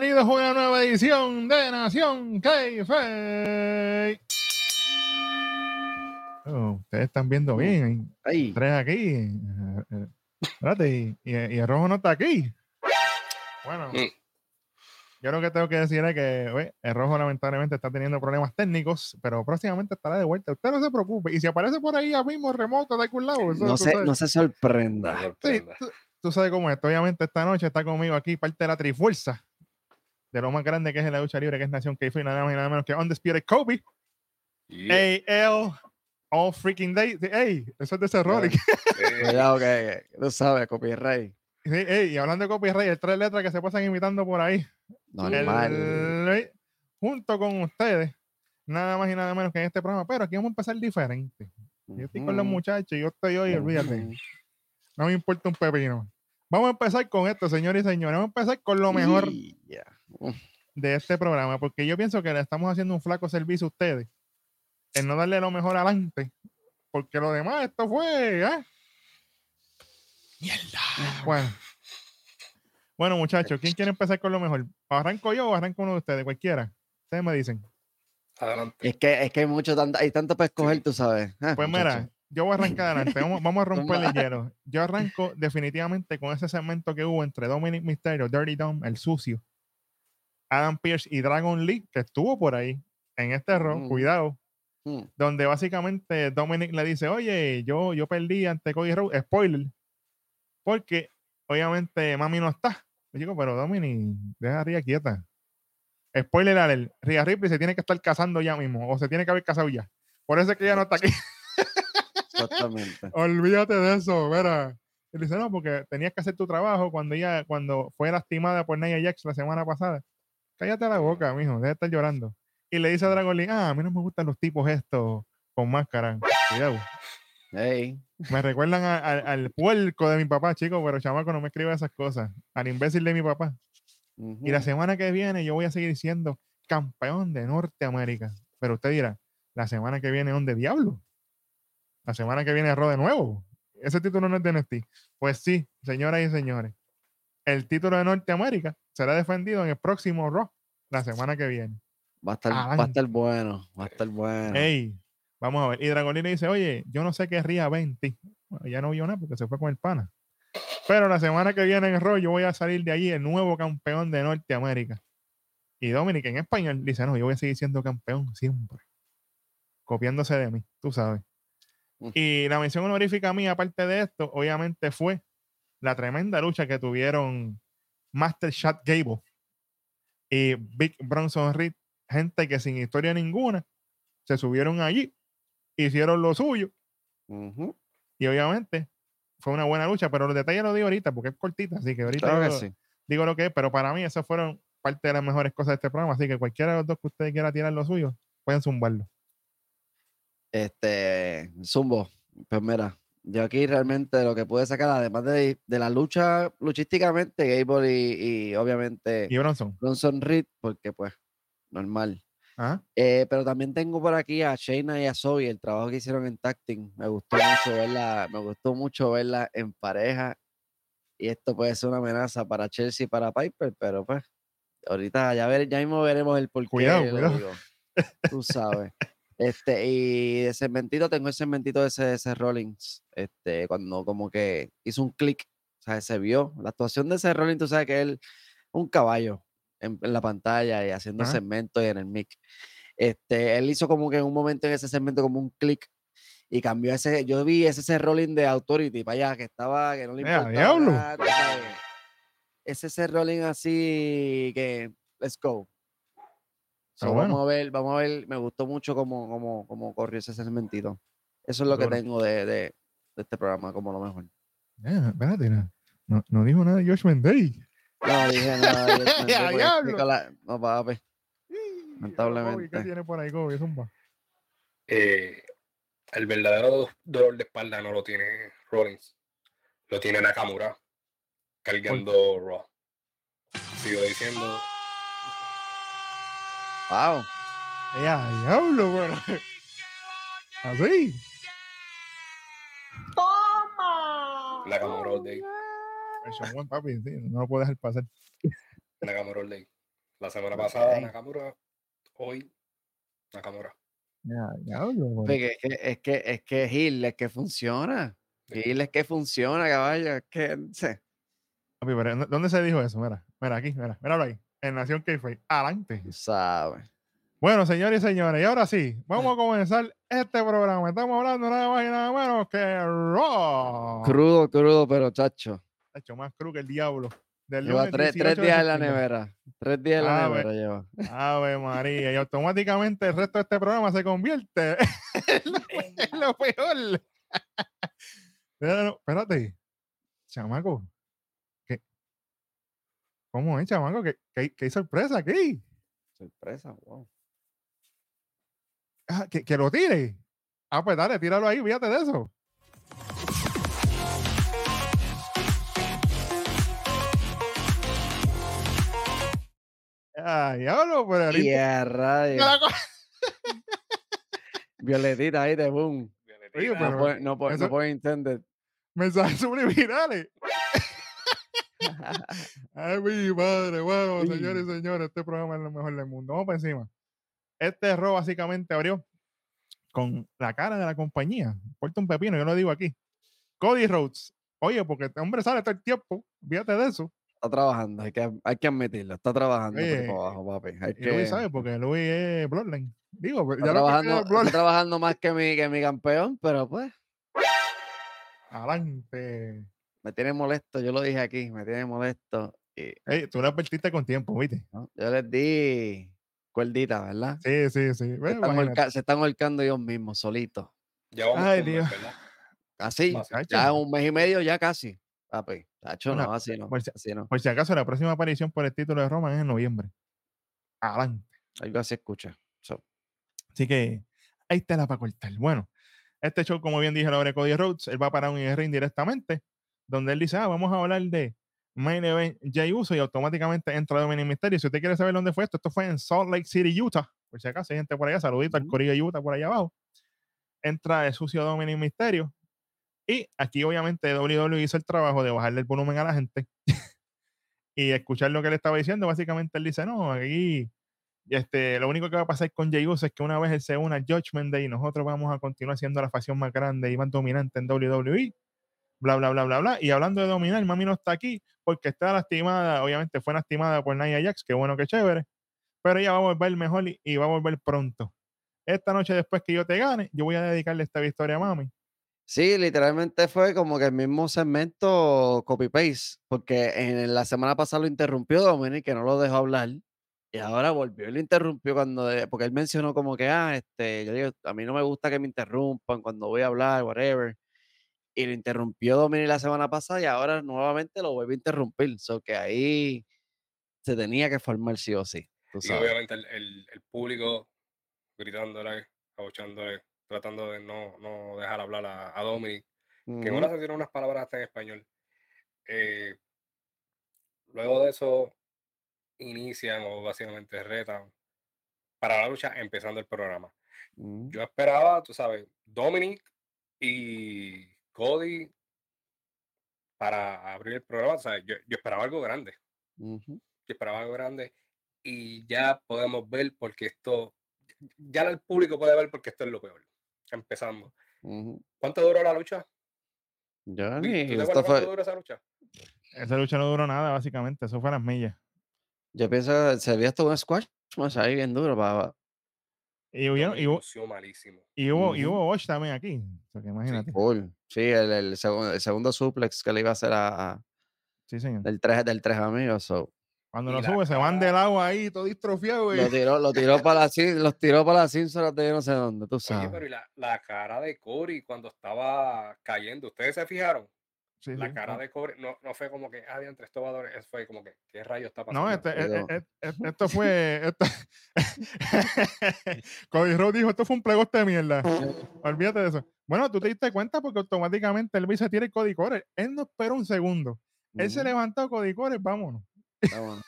Bienvenidos a una nueva edición de Nación K-Fe. Oh, ustedes están viendo bien. Hay Ay, tres aquí. Espérate, y, el rojo no está aquí. Bueno, Mm. yo lo que tengo que decir es que oye, el rojo lamentablemente está teniendo problemas técnicos, pero próximamente estará de vuelta. Usted no se preocupe. Y si aparece por ahí ya mismo remoto de algún lado, eso no se, sabes. no se sorprenda. Sí, tú, tú sabes cómo es. Obviamente esta noche está conmigo aquí parte de la trifuerza de lo más grande que es en la lucha libre, que es Nación k nada más y nada menos que Undisputed Kobe, Yeah. AL, All Freaking Day. Ey, eso es de ese Rory. Cuidado que, que tú sabes, copyright. Sí, ey, y hablando de copyright, el tres letras que se pasan imitando por ahí. Normal. El- junto con ustedes, nada más y nada menos que en este programa. Pero aquí vamos a empezar diferente. Yo estoy con los muchachos, yo estoy hoy, olvídate. No me importa un pepino. Vamos a empezar con esto, señores y señores. Vamos a empezar con lo mejor Y. de este programa, porque yo pienso que le estamos haciendo un flaco servicio a ustedes en no darle lo mejor adelante, porque lo demás, esto fue. ¿eh? Bueno. Bueno, muchachos, ¿quién quiere empezar con lo mejor? ¿Arranco yo o arranco uno de ustedes? Cualquiera. Ustedes me dicen. adelante. Es que, es que hay mucho, tanto, hay tanto para escoger, tú sabes. Ah, Pues muchacho. mira, yo voy a arrancar adelante. Vamos, vamos a romper el hielo. Yo arranco definitivamente con ese segmento que hubo entre Dominic Mysterio, Dirty Dom, el sucio, Adam Pierce y Dragon Lee, que estuvo por ahí en este error. Mm. Cuidado. Mm, donde básicamente Dominic le dice, oye, yo, yo perdí ante Cody Rhodes, spoiler, porque obviamente mami no está. Le digo, pero Dominic, deja a Ria quieta. Spoiler alert, Ria Ripley se tiene que estar casando ya mismo, o se tiene que haber casado ya. Por eso es que ella no está aquí. Exactamente. Olvídate de eso, verá. Y dice, no, porque tenías que hacer tu trabajo cuando ella, cuando fue lastimada por Nia Jax la semana pasada. Cállate la boca, mijo, deja de estar llorando. Y le dice a Dragon Lee, ah, a mí no me gustan los tipos estos con máscara. Cuidado. Hey, Me recuerdan a- a- al puerco de mi papá, chico, pero chamaco no me escribe esas cosas. Al imbécil de mi papá. Y la semana que viene yo voy a seguir siendo campeón de Norteamérica. Pero usted dirá, la semana que viene, ¿dónde diablo? La semana que viene, Raw de nuevo. Ese título no es de NXT. Pues sí, señoras y señores. El título de Norteamérica será defendido en el próximo Raw, la semana que viene. Va a estar, va a estar bueno, va a estar bueno. Ey, vamos a ver. Y le dice, oye, yo no sé qué Ría ve en ti. Bueno, ya no vio nada porque se fue con el pana. Pero la semana que viene en Raw yo voy a salir de allí el nuevo campeón de Norteamérica. Y Dominic en español dice, no, yo voy a seguir siendo campeón siempre. Copiándose de mí, tú sabes. Mm. Y la mención honorífica mía, aparte de esto, obviamente fue la tremenda lucha que tuvieron Master Shot Gable y Big Bronson Reed, gente que sin historia ninguna se subieron allí, hicieron lo suyo y obviamente fue una buena lucha, pero los detalles los digo ahorita porque es cortita, así que ahorita Claro que yo sí. digo lo que es, pero para mí esas fueron parte de las mejores cosas de este programa, así que cualquiera de los dos que ustedes quiera tirar lo suyo, pueden zumbarlo. Este, Zumbo, pues mira, yo aquí realmente lo que pude sacar, además de, de la lucha, luchísticamente, Gable y, y obviamente Y Bronson, Bronson Reed, porque pues, normal. ¿ah? Eh, pero también tengo por aquí a Shayna y a Zoe, el trabajo que hicieron en Tacting. Me gustó mucho verla, me gustó mucho verla en pareja. Y esto puede ser una amenaza para Chelsea y para Piper, pero pues, ahorita ya, ver, ya mismo veremos el porqué. Cuidado, cuidado. digo. Tú sabes. Este, y de segmentito tengo el segmentito de ese, ese Rollins, este, cuando como que hizo un clic, o sea, se vio. La actuación de ese Rollins, tú sabes que él un caballo en, en la pantalla y haciendo Ajá. segmentos y en el mic. Este, él hizo como que en un momento en ese segmento como un clic y cambió ese, yo vi ese, ese rolling de Authority para allá, que estaba, que no le ¡Ea, importaba diablo! nada. Ese ese rolling así que, let's go. Bueno. Vamos a ver, vamos a ver, me gustó mucho cómo, cómo, cómo corrió ese segmentito. Eso es lo que tengo de, de, de este programa como lo mejor. Espérate, no, no, dijo nada de Josh Day. No dije nada. yo pensé, ¡A porque diablo! explico la- No, papi. ¿Qué Lamentablemente. tiene por ahí, Kobe? Zumba. Eh, el verdadero dolor de espalda no lo tiene Rollins, lo tiene Nakamura cargando Raw. Sigo diciendo, Wow. ¡Ya, diablo, pero! Así. Nakamura all day, El Shawn One, papi, sí, no lo puedo dejar pasar. Nakamura all day. La semana pasada. Nakamura, hoy Nakamura. Ya, diablo, Porque es que, es que, es que Gil, es que funciona. Sí. Gil es que funciona, caballo. Es que, no sé. Papi, pero ¿dó- ¿dónde se dijo eso? Mira, mira aquí, mira, míralo ahí. En Nación k Adelante. tú sabes. Bueno, señores y señores, y ahora sí, vamos a comenzar este programa. Estamos hablando nada más y nada menos que Raw. Crudo, crudo, pero chacho. Hecho más cru que el diablo. Del Lleva tres, 18 tres de días en la nevera. Tres días en la ve. nevera lleva. Ave María. Y automáticamente el resto de este programa se convierte en lo, en lo peor. Pero espérate. Chamaco. ¿Cómo es, chamaco? ¿Qué, qué, qué sorpresa aquí? Sorpresa, wow. Ah, que, que lo tire. Ah, pues dale, tíralo ahí, fíjate de eso. Ah, diablo, pero el Y Inter- a rayos. la co- Violetita ahí de boom. Oye, No pero puede, no no puede intended. mensajes subliminales. Ay, mi madre, bueno, señores y señores, este programa es lo mejor del mundo. Vamos para encima. Este error básicamente abrió con la cara de la compañía. Porta un pepino, yo lo digo aquí. Cody Rhodes. Oye, porque este hombre sale todo el tiempo. Fíjate de eso. Está trabajando, hay que, hay que admitirlo. Está trabajando por ahí Oye, para abajo, papi. Hay Y Luis sabe, porque Luis es Bloodline. Digo, pues, está, ya lo trabajando, está Bloodline. trabajando más que mi, que mi campeón, pero pues Adelante. Me tiene molesto. Yo lo dije aquí, me tiene molesto. Y tú lo advertiste con tiempo, ¿viste? ¿no? yo les di cuerdita, ¿verdad? Sí, sí, sí. Se están, se están holcando ellos mismos, solitos. Ya vamos Ay, mes, Dios. ¿verdad? Así, ya un mes y medio, ya casi. Papi, Tacho, Bueno, no, así no, pues, así no. Por si acaso, la próxima aparición por el título de Roma es en noviembre. Adelante. Algo así escucha. So, Así que ahí está la para cortar. Bueno, este show, como bien dije, lo abre Cody Rhodes. Él va para un ring directamente, donde él dice, ah, vamos a hablar de Main Event Jay Uso y automáticamente entra Dominic Mysterio. Si usted quiere saber dónde fue esto, esto fue en Salt Lake City, Utah. Por si acaso hay gente por allá, saludito al. Corillo de Utah por allá abajo. Entra el sucio Dominic Mysterio. Y aquí obviamente WWE hizo el trabajo de bajarle el volumen a la gente y escuchar lo que él estaba diciendo. Básicamente él dice, no, aquí este, lo único que va a pasar con Jey Uso es que una vez él se una al Judgment Day, nosotros vamos a continuar siendo la facción más grande y más dominante en WWE. Bla, bla, bla, bla, bla. Y hablando de dominar, Mami no está aquí porque está lastimada. Obviamente fue lastimada por Nia Jax, que bueno, que chévere. Pero ella va a volver mejor y, y va a volver pronto. Esta noche, después que yo te gane, yo voy a dedicarle esta victoria a Mami. Sí, literalmente fue como que el mismo segmento copy-paste, porque en la semana pasada lo interrumpió Dominic, que no lo dejó hablar, y ahora volvió y lo interrumpió cuando, porque él mencionó como que, ah, este, yo digo, a mí no me gusta que me interrumpan cuando voy a hablar, whatever, y lo interrumpió Dominic la semana pasada y ahora nuevamente lo vuelve a interrumpir, so que ahí se tenía que formar sí o sí, tú Y sabes. obviamente el, el- el público gritándole, abuchándole, tratando de no, no dejar hablar a, a Dominic, que en Ujú, una se tiene unas palabras hasta en español. Eh, luego de eso, inician o básicamente retan para la lucha empezando el programa. ujú. Yo esperaba, tú sabes, Dominic y Cody para abrir el programa. o sea, yo, yo esperaba algo grande. Yo esperaba algo grande. Y ya podemos ver porque esto, ya el público puede ver porque esto es lo peor. Empezando. Ujú. ¿Cuánto duró la lucha? Ya Luis, ni- ¿Tú te esto acuerdas fue, cuánto duró esa lucha? Esa lucha no duró nada, básicamente. Eso fue las millas. yo pienso que se había hasta un squash más ahí bien duro para, Y, hubieron- y, hubo, malísimo. y, hubo, y Ujú. hubo también aquí. O sea, imagínate. Sí, el, el, segundo, el segundo suplex que le iba a hacer a, a- Sí, señor. del tres del tres amigos. so, Cuando Y lo sube, se van del agua ahí, todo distrofiado. Lo tiró, lo tiró para la los tiró para la Simpson de no sé dónde, tú Oye, sabes. pero y la, la cara de Corey cuando estaba cayendo, ¿ustedes se fijaron? Sí, La sí. cara de Corey no, no fue como que, ah, entre estos jugadores, fue como que, ¿qué rayo está pasando? No, este, e- Pero- e- e- esto fue. Esto... Cody Rhodes dijo: Esto fue un plegoste de mierda. Olvídate de eso. Bueno, tú te diste cuenta porque automáticamente el se tira el Cody Core. Él no esperó un segundo. Él se levantó, Cody Core, vámonos. vámonos.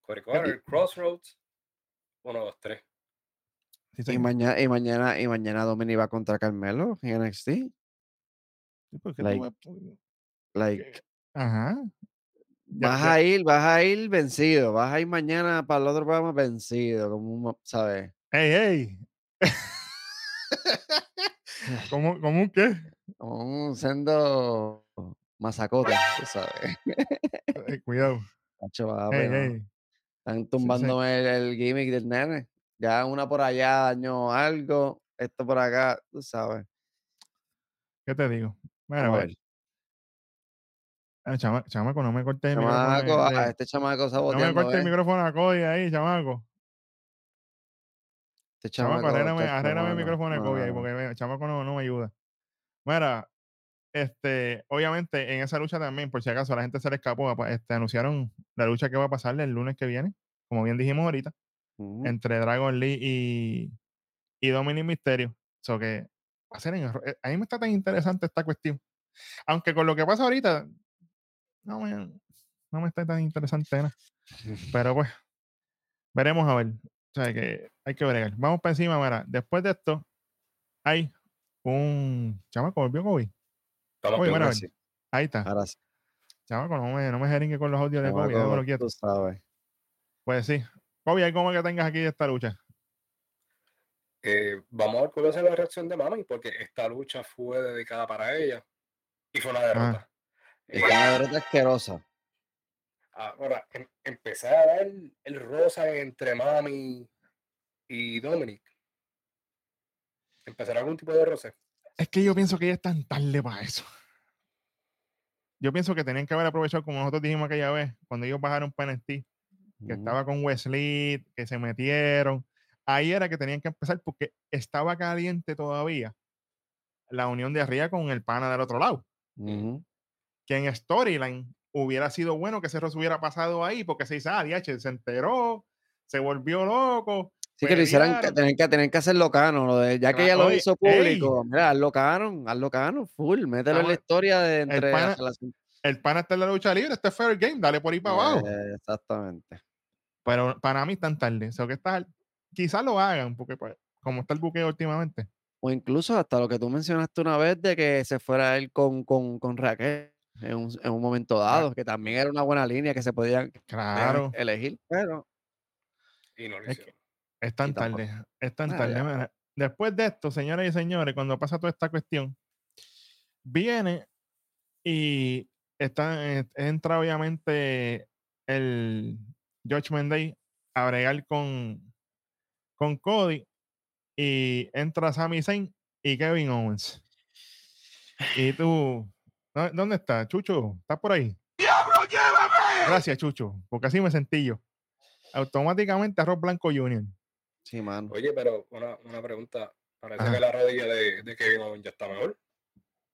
Corey Corey, Crossroads, uno, dos, tres. Sí, Y mañana, y mañana, y mañana Dominic va contra Carmelo en NXT. Sí, porque tú like, ves- Like, Ajá. Ya- Vas ya- a ir, vas a ir vencido, vas a ir mañana para el otro programa vencido, como ¿sabes? ¡Ey, ey! ¿Cómo, ¿Cómo un qué? Como un sendo mazacote, tú sabes. Cuidado. Macho, papi, ¡Ey, no. Están tumbándome el, el gimmick del nene. Ya una por allá dañó algo, esto por acá, tú sabes. ¿Qué te digo? Mira, a ver. ah, chama- chamaco, no me cortes el micrófono. Ah, de- este chamaco no me saboteando, cortes el micrófono a Cody ahí, chamaco. Este Chamaco, chamaco, arréglame el micrófono de Kobe ahí, porque me- chamaco no, no me ayuda. Mira, este, obviamente en esa lucha también, por si acaso a la gente se le escapó, este, anunciaron la lucha que va a pasar el lunes que viene, como bien dijimos ahorita, Entre Dragon Lee y, y Dominic Mysterio. So que va a ser en eh, a mí me está tan interesante esta cuestión. Aunque con lo que pasa ahorita, no me, no me está tan interesante nada. Pero pues, veremos a ver. O sea que hay que bregar. Vamos para encima, mira. Después de esto, hay un chamaco, volvió Oye, mira, sí, Ahí está. ahora sí. Chamaco, no me, no me jeringue con los audios de. Tú sabes. Pues sí. ¿Hay como que tengas aquí de esta lucha? Eh, vamos a ver cuál va a ser la reacción de Mami, porque esta lucha fue dedicada para ella y fue una derrota. Es una derrota asquerosa. Ahora, em- empezar a dar el rosa entre Mami y Dominic. ¿Empezar algún tipo de roce? Es que yo pienso que ya es tan tarde para eso. Yo pienso que tenían que haber aprovechado, como nosotros dijimos aquella vez, cuando ellos bajaron para NXT, que estaba con Wesley, que se metieron. Ahí era que tenían que empezar porque estaba caliente todavía la unión de arriba con el pana del otro lado. Que en storyline hubiera sido bueno que roce hubiera pasado ahí porque se dice, ah, DH, se enteró, se volvió loco. Sí, que lo hicieran, tener que, tener que hacerlo cano, lo de, ya que Claro, ya lo oye, hizo público, mira, hazlo cano, hazlo cano, full, mételo en la historia de entre pana- la relación. El pana está en la lucha libre, este es fair game, dale por ahí para abajo. Eh, exactamente. Pero para mí están tarde. O sea, que está, quizás lo hagan, porque pues, como está el buqueo últimamente. O incluso hasta lo que tú mencionaste una vez de que se fuera él con, con, con Raquel en un, en un momento dado, que también era una buena línea que se podían Claro, elegir, pero Y no lo Es que- es tan tarde. Es tan Ah, tarde. ya. Después de esto, señoras y señores, cuando pasa toda esta cuestión, viene y está, entra obviamente el Judgment Day a bregar con, con Cody y entra Sami Zayn y Kevin Owens. Y tú, ¿dó- ¿dónde está? Chucho, ¿estás por ahí? Gracias, Chucho, porque así me sentí yo. Automáticamente Arroz Blanco Junior. sí, mano. Oye, pero una, una pregunta. Parece Ajá. que la rodilla de, de Kevin Owens ya está mejor.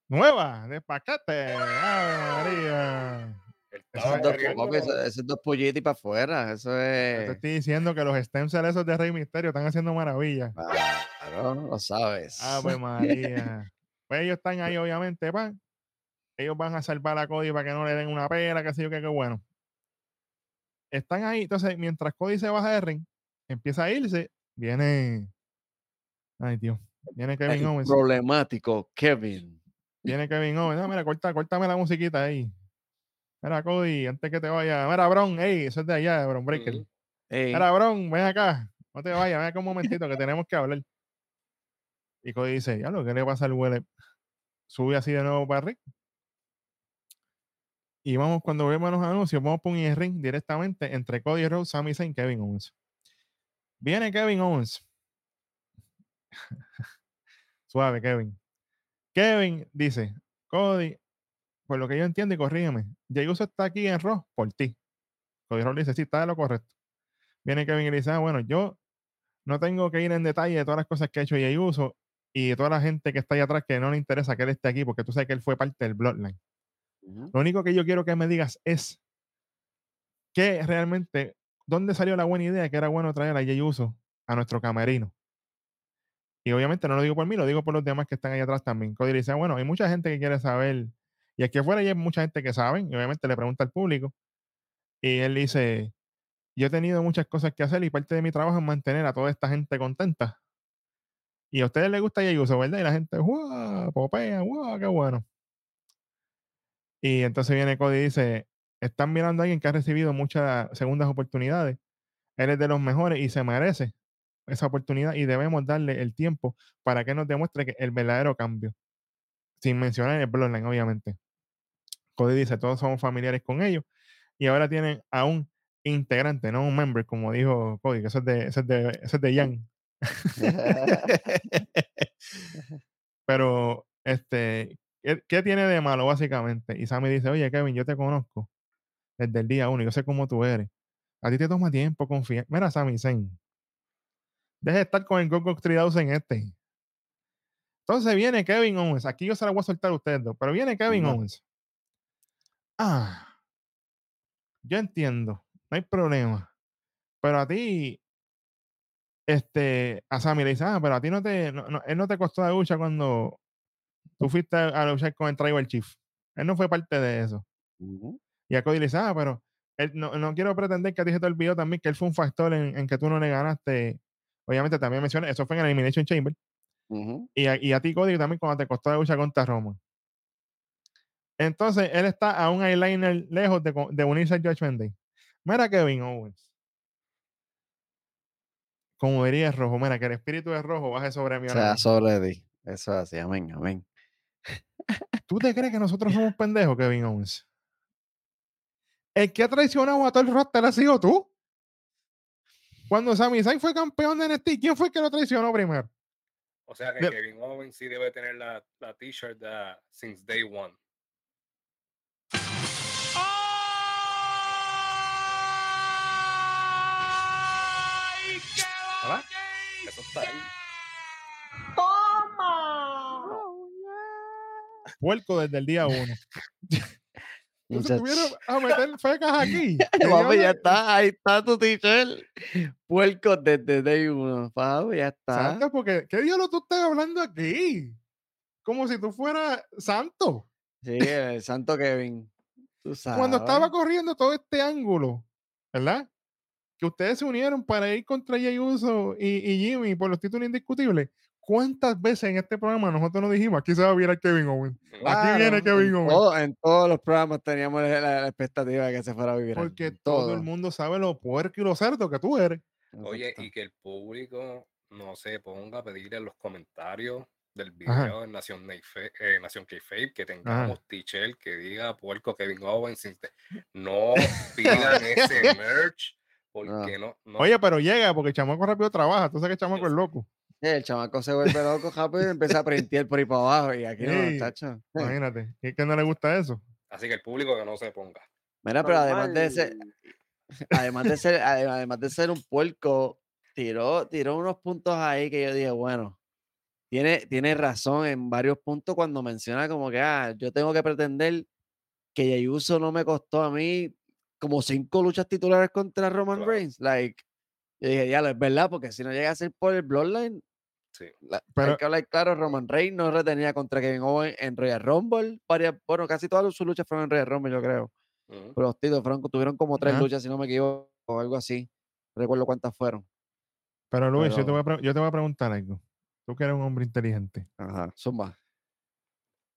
Nueva, de paquete. ¡Ave María! Es Dos, papi, esos dos pollitos y para afuera, eso Yo Te es... estoy diciendo que los stem cells esos de Rey Misterio están haciendo maravillas. Claro, lo sabes. Ave María. Pues ellos están ahí, obviamente, pan. Ellos van a salvar a Cody para que no le den una pela, que sé yo, que qué bueno. Están ahí, entonces, mientras Cody se baja de ring, empieza a irse, viene. Ay, Dios. Viene Kevin El Owens. problemático Kevin. Viene Kevin Owens. No, mira, corta, córtame la musiquita ahí. Mira, Cody, antes que te vaya. Mira, Bron, ey, eso es de allá, Bron Breaker. Mira, Bron, ven acá. No te vayas, ven acá un momentito que tenemos que hablar. Y Cody dice, ya lo que le pasa al huele. Sube así de nuevo para ring. Y vamos, cuando vemos los anuncios, vamos a poner el ring directamente entre Cody Rhodes, Sami Zayn y Kevin Owens. Viene Kevin Owens. Suave, Kevin. Kevin dice, Cody, por lo que yo entiendo y corrígeme, Jey Uso está aquí en Raw por ti. Cody Rhodes dice, sí, está de lo correcto. Viene Kevin y le dice, ah, bueno, yo no tengo que ir en detalle de todas las cosas que ha hecho Jey Uso y de toda la gente que está ahí atrás que no le interesa que él esté aquí porque tú sabes que él fue parte del Bloodline. Lo único que yo quiero que me digas es que realmente, ¿dónde salió la buena idea que era bueno traer a Jey Uso a nuestro camerino? Y obviamente no lo digo por mí, lo digo por los demás que están ahí atrás también. Cody dice, "Ah, bueno, hay mucha gente que quiere saber, y aquí afuera hay mucha gente que saben, y obviamente le pregunta al público, y él dice, yo he tenido muchas cosas que hacer y parte de mi trabajo es mantener a toda esta gente contenta. Y a ustedes les gusta Jey Uso, ¿verdad? Y la gente, ¡guau! Popea, ¡guau! ¡Qué bueno! Y entonces viene Cody y dice, están mirando a alguien que ha recibido muchas segundas oportunidades. Él es de los mejores y se merece esa oportunidad y debemos darle el tiempo para que nos demuestre que el verdadero cambio. Sin mencionar el Bloodline, obviamente. Cody dice, todos somos familiares con ellos y ahora tienen a un integrante, no un member, como dijo Cody, que eso es de, eso es de, eso es de. Pero, este, ¿qué, qué tiene de malo básicamente? Y Sammy dice, oye Kevin, yo te conozco desde el día uno, yo sé cómo tú eres. A ti te toma tiempo confiar. Mira, Sammy Zayn, deje de estar con el Gogo 3000 en este. Entonces viene Kevin Owens. Aquí yo se la voy a soltar a ustedes dos, pero viene Kevin. Owens. Ah, yo entiendo, no hay problema. Pero a ti, este, a Sammy le dice, ah, pero a ti no te, no, no- él no te costó la lucha cuando tú fuiste a luchar con el Tribal Chief. Él no fue parte de eso. Y a Cody le dice, ah, pero él, no, no quiero pretender que a ti se te olvidó también que él fue un factor en, en que tú no le ganaste. Obviamente también menciona, eso fue en el Elimination Chamber. ujú. Y a, y a ti, Cody, también cuando te costó la lucha contra Roman. Entonces, él está a un eyeliner lejos de, de unirse al Judgment Day. Mira Kevin Owens. Como diría el rojo, mira, que el espíritu de rojo baje sobre mí O ahora sea, sobre ti. Eso es así, amén, amén. ¿Tú te crees que nosotros somos pendejos, Kevin Owens? El que ha traicionado a todo el roster ha sido tú. Cuando Sami Zayn fue campeón de NXT, ¿quién fue el que lo traicionó primero? O sea que De- Kevin Owens sí debe tener la, la t-shirt de since day one. ¿Verdad? Eso está ahí. Puerco desde el día uno. Entonces tuvieron a meter fecas aquí. Papi, ya está, ahí está tu t-shirt. Puerco desde day uno, papi, ya está. Santo, porque ¿qué diablo tú estás hablando aquí? Como si tú fueras santo. Sí, el santo Kevin. Tú sabes. Cuando estaba corriendo todo este ángulo, ¿verdad? Que ustedes se unieron para ir contra Jey Uso y, y Jimmy por los títulos indiscutibles. ¿Cuántas veces en este programa nosotros nos dijimos aquí se va a virar Kevin Owens? Aquí viene Kevin en, Owens. todo- en todos los programas teníamos la, la expectativa de que se fuera a vivir. Porque todo el mundo sabe lo puerco y lo cerdo que tú eres. Oye, y que el público no se ponga a pedir en los comentarios del Ajá. video de Nación, Neife- eh, Nación Kayfabe que tengamos t-shirt que diga puerco Kevin Owens. No pidan ese merch porque no. no Oye, pero llega porque el chamaco rápido trabaja. Tú sabes que el chamaco es loco. Sí, el chamaco se vuelve loco rápido y empieza a printear por ahí para abajo. Y aquí Sí, no, tacho. Imagínate. ¿Y es que no le gusta eso? Así que el público que no se ponga. Mira, pero además de ser, además de ser, ade- además de ser un puerco, tiró, tiró unos puntos ahí que yo dije, bueno, tiene, tiene razón en varios puntos cuando menciona como que, ah, yo tengo que pretender que Jey Uso no me costó a mí como cinco luchas titulares contra Roman Claro. Reigns. Like, yo dije, ya, es verdad, porque si no llega a ser por el Bloodline, Sí. la- Pero- hay que hablar claro, Roman Reigns no retenía contra Kevin Owens en Royal Rumble. Varias, bueno, casi todas sus luchas fueron en Royal Rumble, yo creo. Pero los títulos fueron, tuvieron como tres luchas, si no me equivoco, o algo así. No recuerdo cuántas fueron. Pero Luis, yo, te voy a yo te voy a preguntar algo. Tú que eres un hombre inteligente. Ajá. Zumba.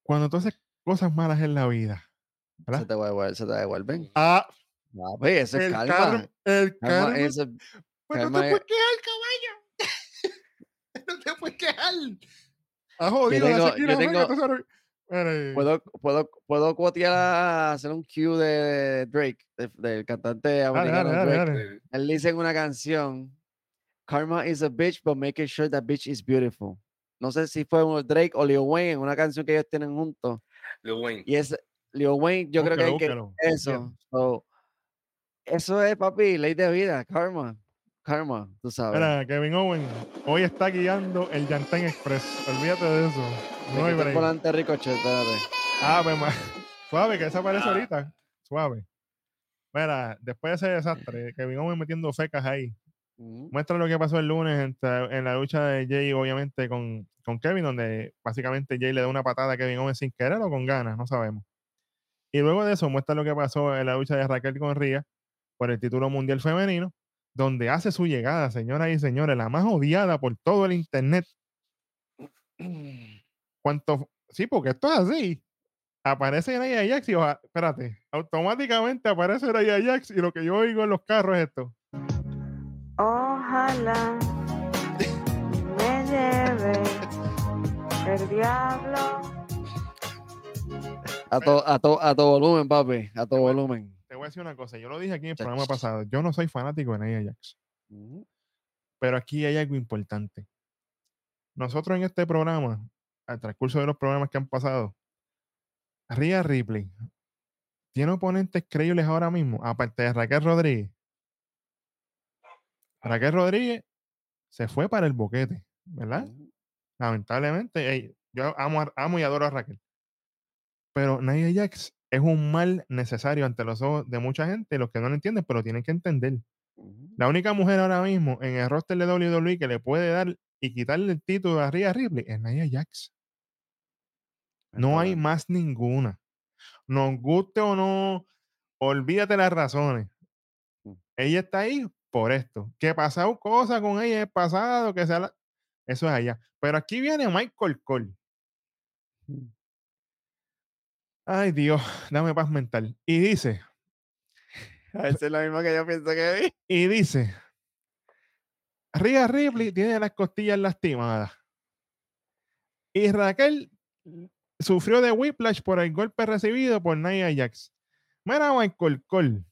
Cuando tú haces cosas malas en la vida, Se ¿verdad? te devuelven, se te devuelven. Ah, Papi, eso es el calma. karma. El Calma, karma. eso es- Pues no calma te es- puedes quejar, caballo. no te puedes quejar. Has jodido tengo- de yo tengo- sabes. Mira, ¿Puedo, puedo, puedo cuotear a hacer un cue de Drake, de- del cantante dale, americano dale, dale, Drake. dale. Él dice en una canción, Karma is a bitch, but making sure that bitch is beautiful. No sé si fue un Drake o Lil Wayne en una canción que ellos tienen juntos. Lil Wayne. Y es Lil Wayne, yo creo que, Búscalo, hay que búscalo. eso. so, eso es, papi, ley de vida, karma. Karma, tú sabes. Mira, Kevin Owen hoy está guiando el Yantan Express. Olvídate de eso. No hay break. volante Ricochet, espérate. Ah, pues ma- suave, que esa aparece Ah. ahorita. Suave. Mira, después de ese desastre, Kevin Owen metiendo fecas ahí. Muestra lo que pasó el lunes en la lucha de Jay, obviamente, con, con Kevin, donde básicamente Jay le da una patada a Kevin Owen sin querer o con ganas, no sabemos. Y luego de eso, muestra lo que pasó en la lucha de Raquel con Ría por el título mundial femenino, donde hace su llegada, señoras y señores, la más odiada por todo el internet. ¿Cuánto? Sí, porque esto es así. aparece Nia Jax y oja- espérate, automáticamente aparece Nia Jax y lo que yo oigo en los carros es esto. Ojalá me lleve el diablo. A todo a to, a to volumen, papi. A todo volumen. Voy a decir una cosa, yo lo dije aquí en el programa pasado, yo no soy fanático de Nia Jax, Ujú. pero aquí hay algo importante. Nosotros en este programa, al transcurso de los programas que han pasado, Rhea Ripley tiene oponentes creíbles ahora mismo, aparte de Raquel Rodríguez. Raquel Rodríguez se fue para el boquete, ¿verdad? Ujú. Lamentablemente, yo amo, amo y adoro a Raquel. Pero Nia Jax es un mal necesario ante los ojos de mucha gente, los que no lo entienden, pero tienen que entender. La única mujer ahora mismo en el roster de WWE que le puede dar y quitarle el título a Rhea Ripley es Nia Jax. No hay más ninguna. Nos guste o no, olvídate las razones. Mm. Ella está ahí por esto. Que pasado cosas con ella en el pasado, que sea la- Eso es allá. Pero aquí viene Michael Cole. Ay, Dios, dame paz mental. Y dice, A es lo mismo que yo pienso que vi. y dice, Rhea Ripley tiene las costillas lastimadas. Y Raquel sufrió de whiplash por el golpe recibido por Nia Jax. Mira, Michael Cole.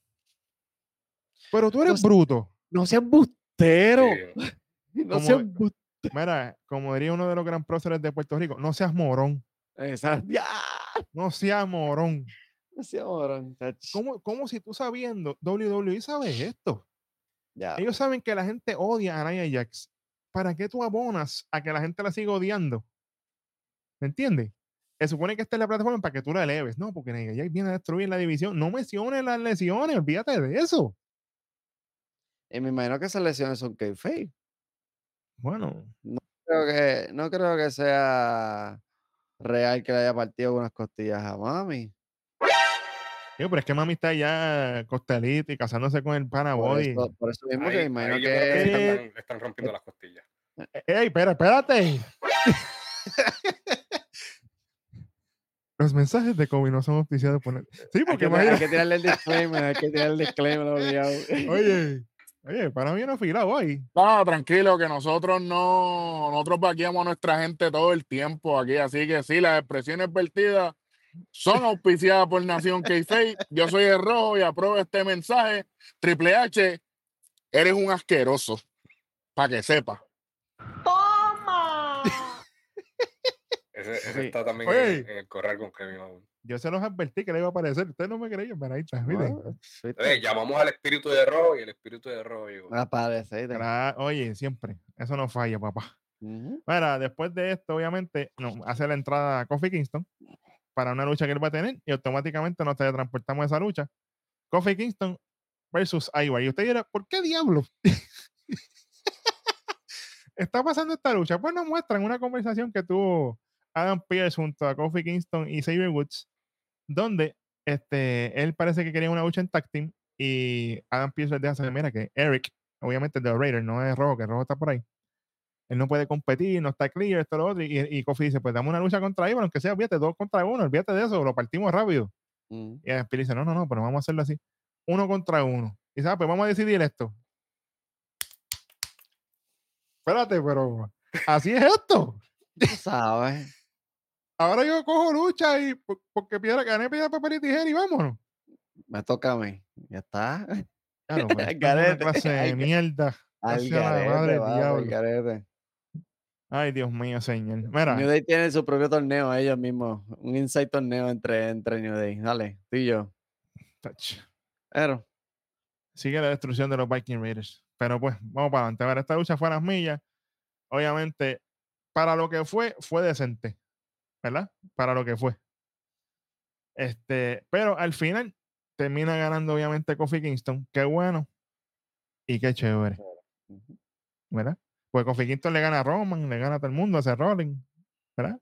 Pero tú eres No bruto. No seas bustero. Sí, No Como- seas bustero. Mira, como diría uno de los gran próceres de Puerto Rico, no seas morón. Exacto. No seas morón. No seas morón. ¿Cómo, cómo si tú sabiendo, WWE sabe esto? Ya. Ellos saben que la gente odia a Nia Jax. ¿Para qué tú abonas a que la gente la siga odiando? ¿Me entiendes? Se supone que esta es la plataforma para que tú la eleves. No, porque Nia Jax viene a destruir la división. No menciones las lesiones, olvídate de eso. Y me imagino que esas lesiones son kayfabe. Bueno, Creo que, no creo que sea real que le haya partido unas costillas a mami. pero es que mami está ya costelita y casándose con el pana Por body. eso, por eso mismo ahí- que me imagino que le están, le están rompiendo las costillas. ¡Ey, espera, espérate! Los mensajes de Kobe no son auspiciados por... el- Sí, Hay porque que, hay que tirarle el disclaimer, hay que tirarle el disclaimer obligado. Oye, oye, para mí no afilado hoy. No, tranquilo, que nosotros no, nosotros vaqueamos a nuestra gente todo el tiempo aquí, así que sí, las expresiones vertidas son auspiciadas por Nación k Yo soy el rojo y apruebo este mensaje. Triple H, eres un asqueroso, para que sepa. ¡Toma! Ese, ese Sí. está también Oye. en, en el corral con Kevin Owens. Yo se los advertí que le iba a aparecer. Ustedes no me creían, pero ahí está. miren. Ah, llamamos al espíritu de rojo y el espíritu de rojo llegó. Cra- Oye, siempre. Eso no falla, papá. Ujú. Mira, después de esto, obviamente, no, hace la entrada a Kofi Kingston para una lucha que él va a tener y automáticamente nos teletransportamos a esa lucha. Kofi Kingston versus Ivar. Y usted dirá, ¿por qué diablo? Está pasando esta lucha. Pues nos muestran una conversación que tuvo Adam Pierce junto a Kofi Kingston y Xavier Woods, donde este, él parece que quería una lucha en tag team y Adam Pierce deja saber, mira, que Eric, obviamente de Raider, no es Rojo, que Rojo está por ahí él no puede competir, no está clear, esto, lo otro. Y, y Kofi dice, pues dame una lucha contra Ivar, aunque sea, olvídate, dos contra uno, olvídate de eso, lo partimos rápido. Ujú. Y Adam Pierce dice, no, no, no, pero vamos a hacerlo así. Uno contra uno. Y dice, ah, pues vamos a decidir esto. Espérate, pero así es esto. Tú sabes. Ahora yo cojo lucha y po- porque piedra, gané piedra, papel y tijera y vámonos. Me toca a mí. Ya está. Claro, una clase de mierda. Al garete, madre al diablo. garete. Ay, Dios mío, señor. Mira, New Day tiene su propio torneo ellos mismos. Un inside torneo entre, entre New Day. Dale, tú y yo. touch. Pero, sigue la destrucción de los Viking Raiders. Pero pues, vamos para adelante. A ver, esta lucha fue a las millas. Obviamente, para lo que fue, fue decente. ¿Verdad? Para lo que fue. Este, pero al final termina ganando, obviamente, Kofi Kingston. Qué bueno. Y qué chévere. ¿Verdad? Pues Kofi Kingston le gana a Roman, le gana a todo el mundo, hace Rolling. ¿Verdad?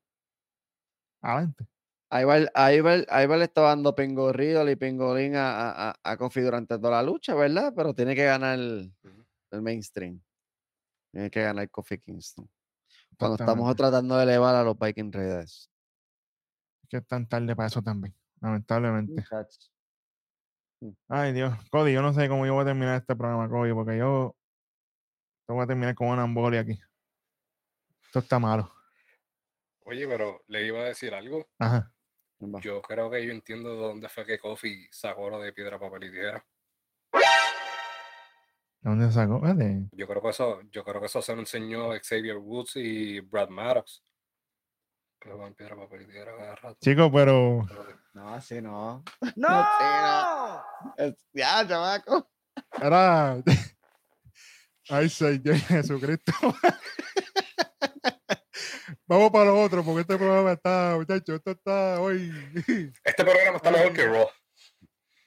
Adelante. ahí va, el- ahí va, el- ahí va le estaba dando pingorrido y pingolín a, a, a- Kofi durante toda la lucha, ¿verdad? Pero tiene que ganar el, el mainstream. Tiene que ganar Kofi Kingston. Cuando estamos tratando de elevar a los Viking Raiders. Que es tan tarde para eso también, lamentablemente. Muchachos. Ay, Dios. Cody, yo no sé cómo yo voy a terminar este programa, Cody, porque yo yo voy a terminar con una embolia aquí. Esto está malo. Oye, pero le iba a decir algo. Ajá. Yo creo que yo entiendo de dónde fue que Kofi sacó lo de piedra, papel y tijera. ¿De dónde sacó? Yo creo que eso, yo creo que eso se lo enseñó Xavier Woods y Brad Maddox. Que juegan piedra, papel y tijera cada rato. Chico, pero que- No, así no. ¡No! Es- Ya, chamaco. era. Ay, Señor Jesucristo. Vamos para lo otro, porque este programa está, muchachos, esto está hoy. Este programa está mejor que Raw.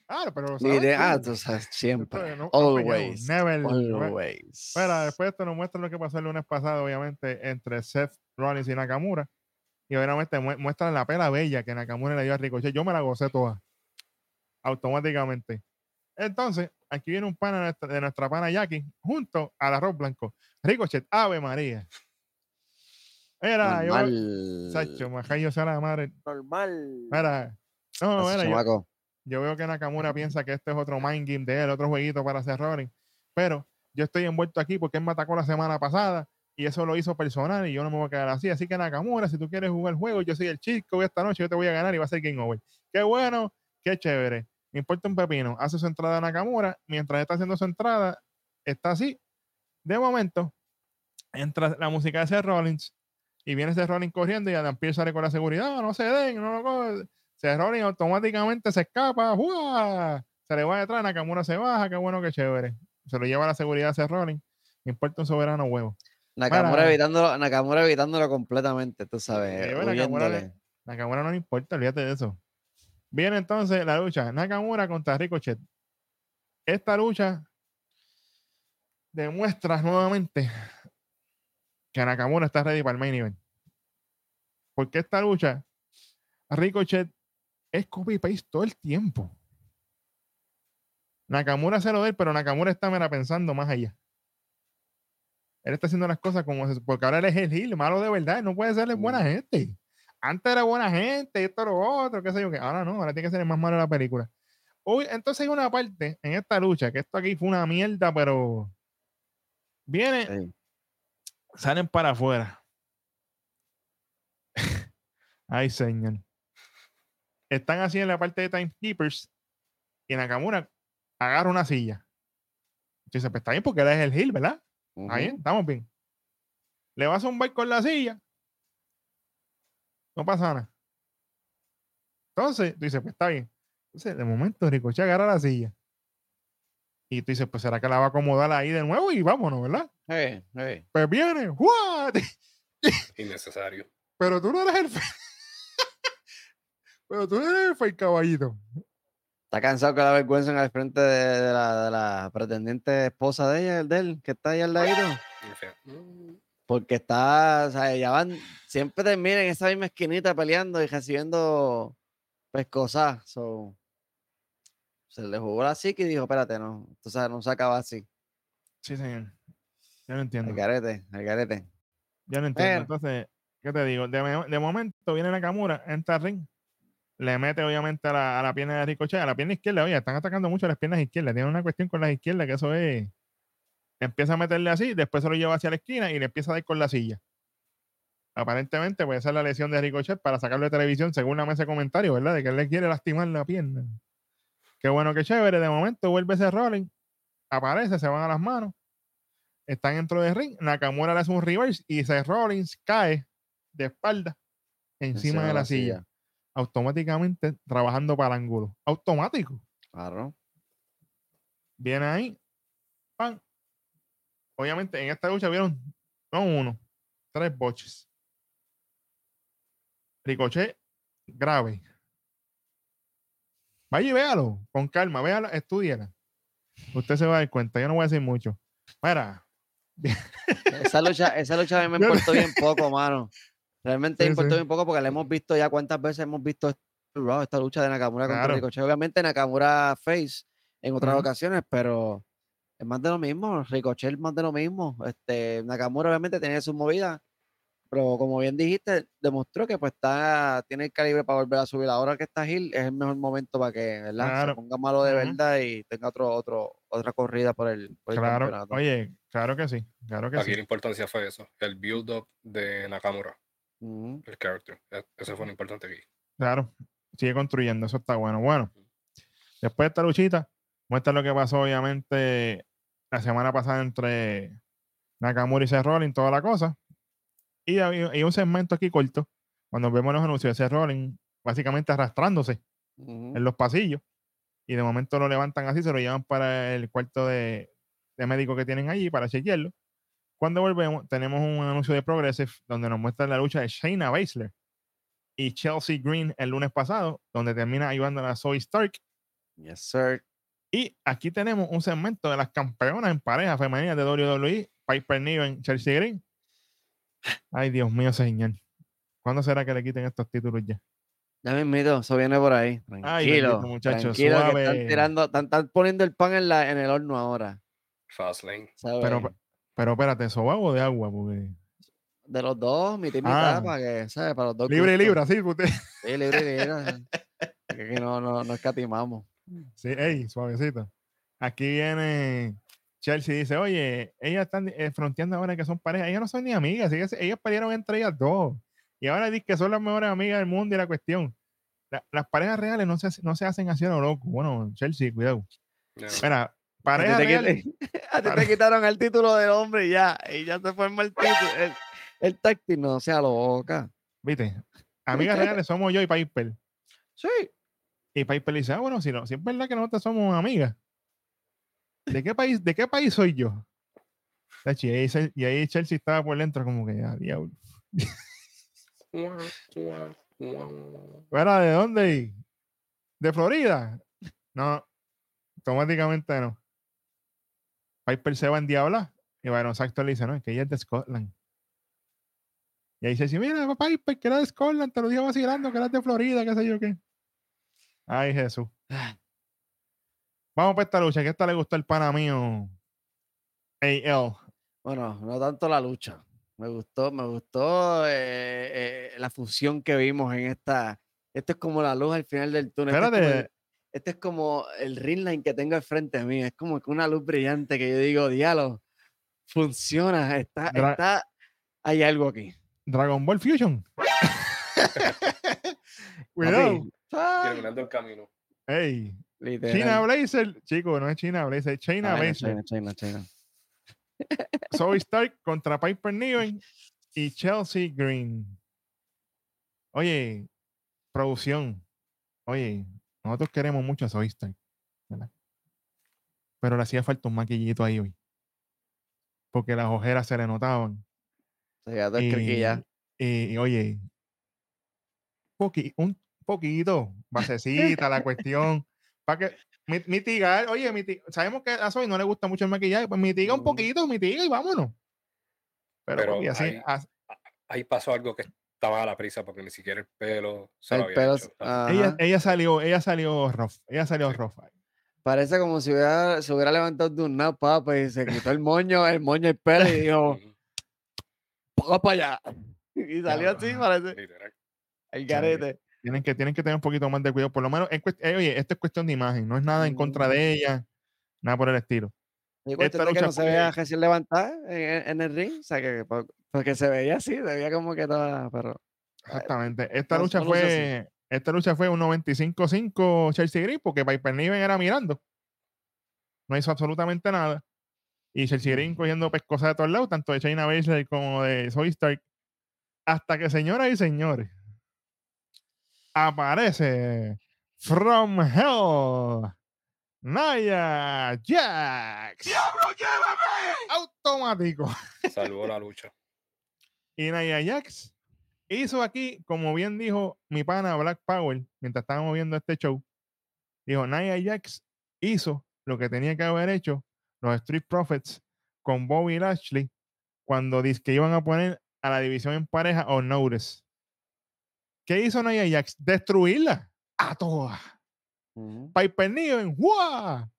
Ah, pero lo Ni sabes de, tú. ah, siempre. no- no Always. never. Always. Bueno, después esto nos muestra lo que pasó el lunes pasado, obviamente, entre Seth Rollins y Nakamura. Y obviamente mu- muestran la pela bella que Nakamura le dio a Ricochet. Yo me la gocé toda. Automáticamente. Entonces, aquí viene un pana de nuestra, pana Jackie, junto al arroz blanco. Ricochet, Ave María. Era, yo. Normal. Sacho, maja, yo sea la madre. Normal. Mira, no, mira, yo, yo veo que Nakamura piensa que este es otro mind game de él, otro jueguito para hacer Rollins. Pero yo estoy envuelto aquí porque él me atacó la semana pasada y eso lo hizo personal y yo no me voy a quedar así. Así que Nakamura, si tú quieres jugar el juego, yo soy el chico esta noche yo te voy a ganar y va a ser game over. Qué bueno, qué chévere. Me importa un pepino. Hace su entrada Nakamura. Mientras está haciendo su entrada, está así. De momento, entra la música de Seth Rollins y viene Seth Rollins corriendo y Adam Pearce sale con la seguridad. No se den, no lo cojan. Seth Rollins automáticamente se escapa. Se le va detrás, Nakamura se baja. Qué bueno, qué chévere. Se lo lleva a la seguridad a Seth Rollins. Me importa un soberano huevo. Nakamura Mira. evitándolo, Nakamura evitándolo completamente, tú sabes. Bueno, Nakamura le- huyéndole. Nakamura no le importa, olvídate de eso. Viene entonces la lucha Nakamura contra Ricochet. Esta lucha demuestra nuevamente que Nakamura está ready para el main event. Porque esta lucha, Ricochet es copy paste todo el tiempo. Nakamura se lo de él, pero Nakamura está mera pensando más allá. Él está haciendo las cosas como porque ahora él es el heel, malo de verdad, no puede ser buena Mm. gente. Antes era buena gente, esto lo otro, qué sé yo, que ahora no, ahora tiene que ser el más malo de la película. Uy, entonces hay una parte en esta lucha que esto aquí fue una mierda, pero viene, Sí. salen para afuera. Ay, señor. Están así en la parte de Timekeepers y Nakamura agarra una silla. Dice, pues está bien porque él es el heel, ¿verdad? Ujú. estamos bien. Le vas a un con la silla. No pasa nada. Entonces, tú dices, pues está bien. Entonces, de momento, Ricochet agarra la silla. Y tú dices, pues será que la va a acomodar ahí de nuevo y vámonos, ¿verdad? Sí, sí. Pues viene, ¡what! Innecesario. Pero tú no eres el fe- Pero tú no eres el fake caballito. Está cansado con la vergüenza en el frente de, de la, de la pretendiente esposa de ella, de él, que está ahí al mm, Porque está, o sea, ya van, siempre terminan en esa misma esquinita peleando y recibiendo pescosas. So, se le jugó la psique y dijo, espérate, no, tú sabes, no se acaba así. Sí, señor. Ya no El entiendo. garete, el garete. Ya no entiendo. Entonces, ¿qué te digo? De momento viene Nakamura, entra al ring, le mete obviamente a la, a la pierna de Ricochet, a la pierna izquierda. Oye, están atacando mucho las piernas izquierdas. Tienen una cuestión con las izquierdas que eso es. Empieza a meterle así, después se lo lleva hacia la esquina y le empieza a dar con la silla. Aparentemente puede ser la lesión de Ricochet para sacarlo de televisión, según la mesa de comentarios, ¿verdad? De que él le quiere lastimar la pierna. Qué bueno, qué chévere. De momento vuelve ese rolling, aparece, se van a las manos están dentro del ring. Nakamura le hace un reverse y Seth Rollins cae de espalda encima de la silla. Automáticamente trabajando para el ángulo. Automático. Claro. Viene ahí. pan. Obviamente en esta lucha vieron no uno, tres boches. Ricochet grave. Vaya y véalo con calma, véalo, estudiala. Usted se va a dar cuenta, yo no voy a decir mucho. Mira, Esa lucha, esa lucha a mí me importó bien poco, mano. Realmente Sí, me importó sí. bien poco porque la hemos visto ya cuántas veces hemos visto esta lucha de Nakamura contra Claro. Ricochet. Obviamente Nakamura face en otras Ujú. ocasiones, pero es más de lo mismo. Ricochet es más de lo mismo. Este, Nakamura obviamente tenía sus movidas Pero como bien dijiste, demostró que pues está, tiene el calibre para volver a subir. Ahora que está Gil, es el mejor momento para que ¿verdad? se Claro. ponga malo de Ujú. verdad y tenga otro, otro, otra corrida por el, por el Claro, campeonato. oye, claro que sí, claro que Aquí sí. la importancia fue eso, el build-up de Nakamura, El character. e- Eso fue lo importante aquí. Claro, sigue construyendo, eso está bueno. Bueno, después de esta luchita, muestra lo que pasó, obviamente, la semana pasada entre Nakamura y Seth Rollins, toda la cosa. Y había y un segmento aquí corto, cuando vemos los anuncios de Seth Rollins, básicamente arrastrándose Ujú. en los pasillos, y de momento lo levantan así, se lo llevan para el cuarto de, de médico que tienen allí para chequearlo. Cuando volvemos, tenemos un anuncio de Progressive donde nos muestra la lucha de Shayna Baszler y Chelsea Green el lunes pasado, donde termina ayudando a Zoe Stark. Yes, sir. Y aquí tenemos un segmento de las campeonas en pareja femenina de WWE, Piper Niven, Chelsea Green. Ay, Dios mío, señor. ¿Cuándo será que le quiten estos títulos ya? Ya mismito, eso viene por ahí. Ay, bendito, Tranquilo, muchacho, tranquilo, que suave. están tirando, están, están poniendo el pan en, la, en el horno ahora. Fastlane. Pero, pero espérate, ¿eso va o de agua? Porque... de los dos, mitad y mitad, Ah. para que, ¿sabes? Para los dos. Libre y así que usted. Sí, libre y libre. que no, no, no escatimamos. Sí, ey, suavecito. Aquí viene Chelsea y dice, oye, ellas están eh, fronteando ahora que son parejas. Ellas no son ni amigas, ellas, ellas pelearon entre ellas dos. Y ahora dicen que son las mejores amigas del mundo y la cuestión. la- las parejas reales no se, no se hacen así a lo loco. Bueno, Chelsea, cuidado. Ya. Mira, A ti, parejas te, a ti te quitaron el título del hombre y ya, y ya se forma el título. El, el team, no sea loca. ¿Viste? Amigas reales somos yo y Piper. Sí. Y Piper dice, ah, bueno, si, no, si es verdad que nosotros somos amigas, ¿de qué país, de qué país soy yo? Ahí, y ahí Chelsea estaba por dentro como que, ah, diablo. ¿Fuera de dónde? ¿De Florida? No, automáticamente no. Piper se va en diabla y Byron Saxton le dice, no, es que ella es de Scotland. Y ahí se dice, mira, Piper, que era de Scotland, te lo digo vacilando, que era de Florida, qué sé yo qué. Ay, Jesús. Vamos para esta lucha, que esta le gustó el pana mío. AL. Bueno, no tanto la lucha. Me gustó, me gustó eh, eh, la fusión que vimos en esta. Esto es como la luz al final del túnel. Este es Espérate, Este es como el ring line que tengo al frente de mí. Es como que una luz brillante que yo digo, diálogo, funciona, está, Dra- está, hay algo aquí. Dragon Ball Fusion. Cuidado. Papi, Terminando el camino. Ey, literal. China Blazer, chico, no es China Blazer, es China China, Blazer. China, China, China. Zoe Stark contra Piper Niven y Chelsea Green. Oye, producción. Oye, nosotros queremos mucho a Zoe Stark, ¿verdad? Pero le hacía falta un maquillito ahí hoy. Porque las ojeras se le notaban. Se. Y, y, oye, poqui- un poquito, basecita la cuestión, para que mi- mitigar, oye, sabemos que a Zoe no le gusta mucho el maquillaje, pues mitiga un poquito, mitiga y vámonos. Pero, Pero así, ahí- as- Ahí pasó algo que estaba a la prisa porque ni siquiera el pelo se lo El había pelo, hecho. ajá. ella, ella salió, ella salió rough, ella salió Sí. rough. Parece como si hubiera, se hubiera levantado de un nap, papá, y se quitó el moño, el moño, el pelo, y dijo, ponga para allá. Y salió así, parece Literal. el garete. Tienen que, tienen que tener un poquito más de cuidado, por lo menos, en eh, oye, esto es cuestión de imagen, no es nada en contra de ella, nada por el estilo. Y cuestión de que no se vea recién levantada en, en el ring, o sea, que po- porque se veía así, se veía como que toda, pero Exactamente. Esta no- lucha así. fue. Esta lucha fue un 95-5 Chelsea Green porque Piper Niven era mirando. No hizo absolutamente nada. Y Chelsea Green cogiendo pescosas de todos lados, tanto de Shayna Baszler como de Zoe Stark. Hasta que, señoras y señores, aparece From Hell Naya Jax. Automático. Salvó la lucha. Y Nia Jax hizo aquí, como bien dijo mi pana Black Power, mientras estábamos viendo este show, dijo, Nia Jax hizo lo que tenía que haber hecho los Street Profits con Bobby Lashley cuando dice que iban a poner a la división en pareja o Notice. ¿Qué hizo Nia Jax? Destruirla a todas. Piper Niven, ¡guau!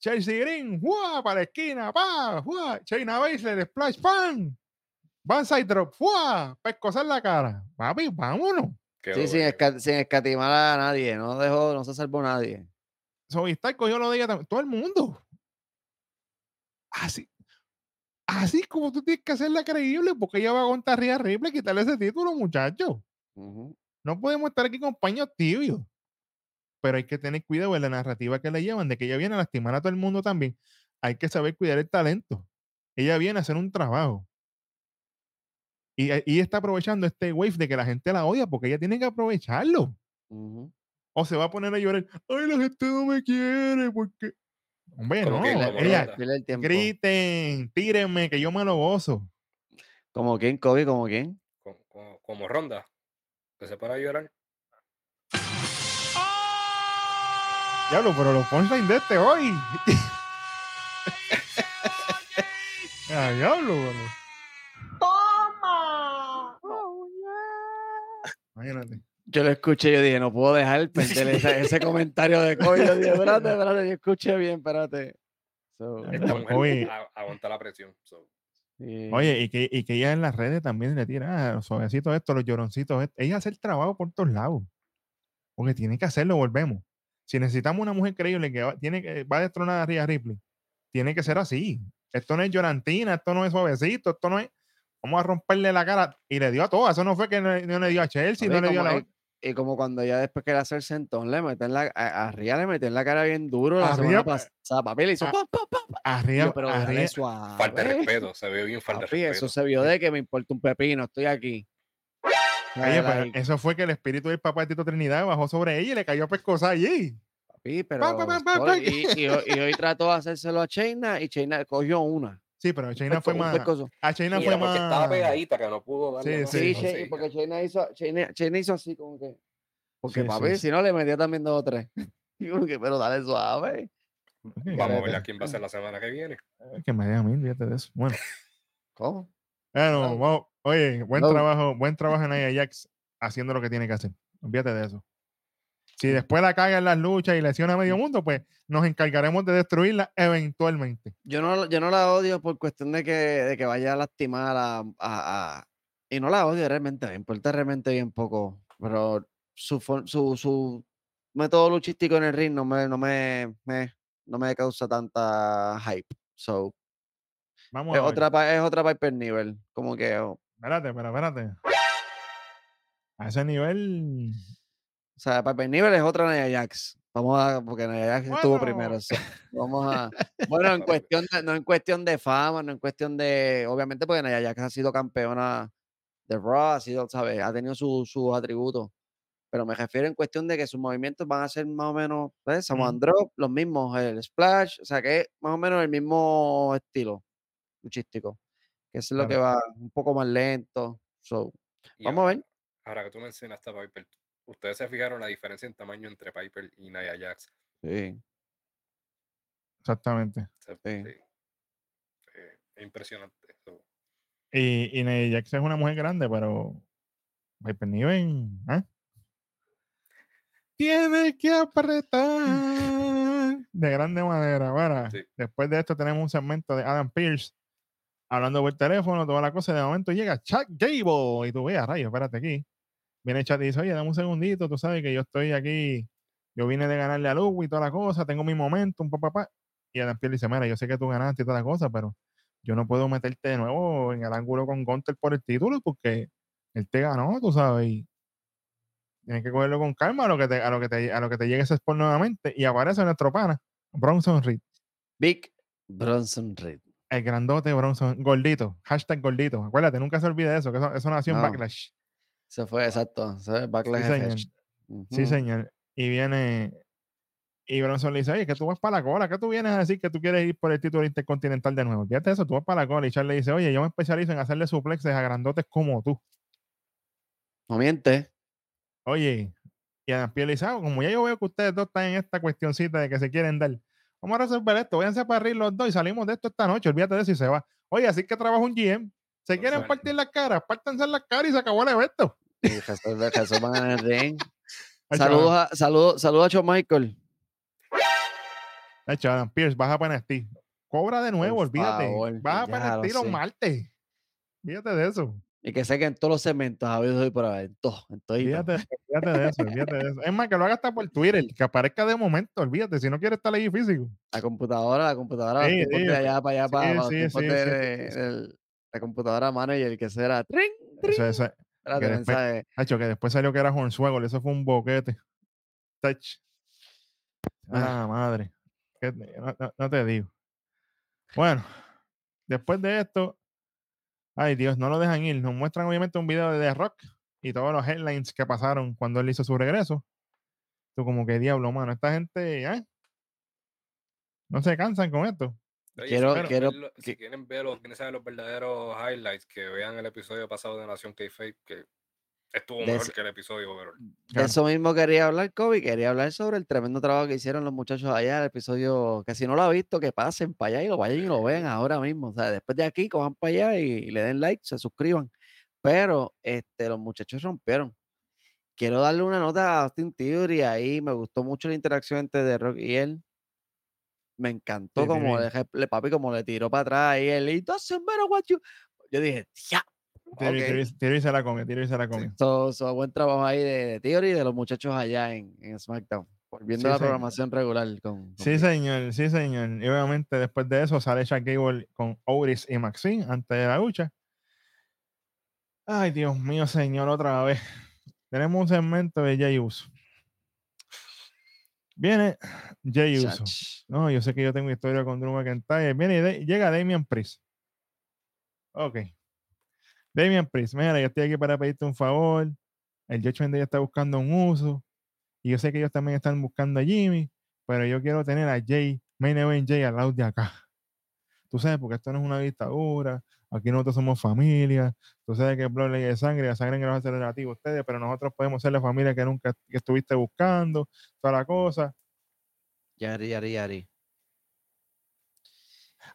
Chelsea Green, ¡guau! Para la esquina, ¡pa! ¡guau! Shayna Baszler, Splash Pan. Banzai drop, ¡fua! Pescosa en la cara. Papi, vámonos. Qué Sí, sin, duro, esca- sin escatimar a nadie. No dejó, no se salvó nadie. Sovistar cogió lo de ella también. Todo el mundo. Así. Así como tú tienes que hacerla creíble, porque ella va a contar Rhea Ripley quitarle ese título, muchachos. Ujú. No podemos estar aquí con paños tibios. Pero hay que tener cuidado en la narrativa que le llevan, de que ella viene a lastimar a todo el mundo también. Hay que saber cuidar el talento. Ella viene a hacer un trabajo. Y, eh, y está aprovechando este wave de que la gente la odia, porque ella tiene que aprovecharlo. O se va a poner a llorar. Ay, la gente no me quiere, porque. Hombre, Como no. Ella, el griten, tírenme, que yo me lo gozo. ¿Como quién, Kobe? ¿Como quién? Como, como- como ronda. Que se para a llorar. Diablo, pero los punchlines de este hoy. ah, diablo, pero. Imagínate. Yo lo escuché y yo dije, no puedo dejar perder ese, ese comentario de Kobe. Yo dije, espérate, espérate, yo escuché bien, espérate. So, aguanta la presión. so. sí. Oye, y que, y que ella en las redes también le tira ah, los suavecitos estos, los lloroncitos. estos. Ella hace el trabajo por todos lados. Porque tiene que hacerlo, volvemos. Si necesitamos una mujer creíble que va, tiene que, va a destronar a Rhea Ripley, tiene que ser así. Esto no es llorantina, esto no es suavecito, esto no es. Vamos a romperle la cara. Y le dio a todas. Eso no fue que no, no le dio a Chelsea, no le dio a la. y, y como cuando ya después que le hace el sentón, le meten la, a, a Ria le meten la cara bien duro la A semana Rhea, pues, pasada. Papi le hizo a- pa, pa, pa, pa. A Y Rhea- yo, pero a dale Rhea- suave. Falta de respeto. Se ve bien falta de respeto. eso se vio de que me importa un pepino, estoy aquí. Oye, pero Like, eso fue que el espíritu del papá de Tito Trinidad bajó sobre ella y le cayó a pescosa allí. papi, pero pa, pa, pa, sorry, pa. y, y hoy- y hoy trató de hacérselo a Chaina y Chaina cogió una. Sí, pero a un Chaina fue más. A Chaina Y fue porque estaba más. pegadita que no pudo darle. Sí, más sí. Sí, porque Chaina hizo, Chaina, Chaina hizo así como que. Porque Sí, papi, sí. si no le metía también dos o tres. Pero dale suave. Vamos a ver a quién va a ser la semana que viene. Que me deja a mí, fíjate de eso. Bueno, ¿Cómo? bueno, vamos. Oye, buen No. trabajo, buen trabajo en Nia Jax haciendo lo que tiene que hacer. Olvídate de eso. Si después la caga en las luchas y lesiona a medio mundo, pues nos encargaremos de destruirla eventualmente. Yo no, yo no la odio por cuestión de que, de que vaya a lastimar a, a- a- Y no la odio realmente, me importa realmente bien poco. Pero su, su, su método luchístico en el ring no me, no me, me- no me causa tanta hype. So, Vamos es a otra, es otra Piper nivel. Como que oh, Espérate, pero espérate. A ese nivel. O sea, Piper Nivel es otra Nia Jax. Vamos a, porque Nia Jax estuvo primero. vamos a. Bueno, en cuestión de, no en cuestión de fama, no en cuestión de. Obviamente, porque Nia Jax ha sido campeona de Raw, ha sido, ¿sabes? Ha tenido su- sus atributos. Pero me refiero en cuestión de que sus movimientos van a ser más o menos, ¿sabes? Samoan. Drop, los mismos, el Splash, o sea, que es más o menos el mismo estilo luchístico. Que es lo que va un poco más lento. So, Vamos a ver. Ahora que tú mencionaste a Piper, ustedes se fijaron la diferencia en tamaño entre Piper y Nia Jax. sí, Exactamente. Sí. sí. Eh, es impresionante. so, Y, y Nia Jax es una mujer grande, pero. Piper Niven. ¿eh? Tienes que apretar de grande manera. Bueno, Sí. después de esto tenemos un segmento de Adam Pierce hablando por teléfono, toda la cosa. y De momento llega Chuck Gable y tú veas, rayos, espérate aquí. Viene Chat y dice, oye, dame un segundito, tú sabes que yo estoy aquí, yo vine de ganarle a Lugo y toda la cosa, tengo mi momento, un papá. Y Adam Pierce dice, mira, yo sé que tú ganaste y toda la cosa, pero yo no puedo meterte de nuevo en el ángulo con Gunter por el título porque él te ganó, tú sabes, y tienes que cogerlo con calma a lo que te, a lo que te, a lo que te llegue ese sport nuevamente. Y aparece nuestro pana, Bronson Reed, Big Bronson Reed. el grandote Bronson, gordito, hashtag gordito. Acuérdate, nunca se olvide de eso, que eso, eso nació en No. Backlash. Se fue, exacto. Se Backlash Sí, señor. Sí, señor. Y viene. Y Bronson le dice, oye, que tú vas para la cola, que tú vienes a decir que tú quieres ir por el título intercontinental de nuevo. Fíjate eso, tú vas para la cola. Y Charles le dice, oye, yo me especializo en hacerle suplexes a grandotes como tú. No miente. Oye, y Adam Pierre le dice, "Ah, como ya yo veo que ustedes dos están en esta cuestioncita de que se quieren dar, vamos a resolver esto, váyanse para arriba los dos y salimos de esto esta noche, olvídate de eso y se va. Oye, así que trabaja un GM. Se quieren partir las caras, pártanse las caras y se acabó el evento. Resuelvan en el ring. Saludos a, saludos, saludos a Shawn Michael. De hecho, Adam Pierce, baja para NXT. Cobra de nuevo, olvídate. favor, baja NXT lo los martes. Fíjate de eso. Y que sé que en todos los segmentos ha habido hoy por haber, en todo, en todo. Fíjate, fíjate de eso, fíjate de eso. Es más, que lo haga hasta por Twitter, que aparezca de momento, olvídate, si no quieres estar ahí físico. La computadora, la computadora, Sí, sí, de allá para allá, sí, para, los de, de- sí. del- la computadora manager, que será, trin, trin, Eso, eso, espérate, que después-. Hacho, que después salió que era Hornswoggle, eso fue un boquete. Touch. Ah, madre. ¿Qué te- no, no- no te digo. Bueno, después de esto, ay Dios, no lo dejan ir. Nos muestran obviamente un video de The Rock y todos los headlines que pasaron cuando él hizo su regreso. Tú como que diablo, mano, esta gente, ¿eh? No se cansan con esto. Oye, Quiero- si quieren quiero verlo- que- Si quieren ver los, quieren saber los verdaderos highlights, que vean el episodio pasado de Nación K-Fake, que estuvo mejor que el episodio, pero De Claro. eso mismo quería hablar, Kobe. Quería hablar sobre el tremendo trabajo que hicieron los muchachos allá, el episodio, que si no lo ha visto, que pasen para allá y lo vayan y lo vean ahora mismo. O sea, después de aquí, cojan para allá y, y le den like, se suscriban. Pero este, los muchachos rompieron. Quiero darle una nota a Austin Theory ahí. Me gustó mucho la interacción entre The Rock y él. Me encantó Sí, como Theory. le, le- papi, como le tiró para atrás y él, "It doesn't matter what you-". Yo dije, ya. Tiro y- ok". tiro y- tiro y se la come, tiro y se la come. So, so, buen trabajo ahí de, Theory y de los muchachos allá en, en SmackDown. Volviendo Sí, a la señor. programación regular con, con Sí, señor, sí, señor. Y obviamente después de eso sale Shaq Gable con Oris y Maxine antes de la lucha. Ay, Dios mío, señor, otra vez. Tenemos un segmento de Jay Uso. Viene Jay Uso. Chach. No, yo sé que yo tengo historia con Drew McIntyre. Viene y de- llega Damian Priest. Ok. Damian Priest, mira, yo estoy aquí para pedirte un favor. El Judgment Day está buscando un uso. Y yo sé que ellos también están buscando a Jimmy. Pero yo quiero tener a Jay, Main Event Jay al lado de acá. Tú sabes, porque esto no es una dictadura. Aquí nosotros somos familia. Tú sabes que el blog ley de sangre, la sangre que nos hace relativo a ustedes, pero nosotros podemos ser la familia que nunca que estuviste buscando, toda la cosa. Yari, yari, yari.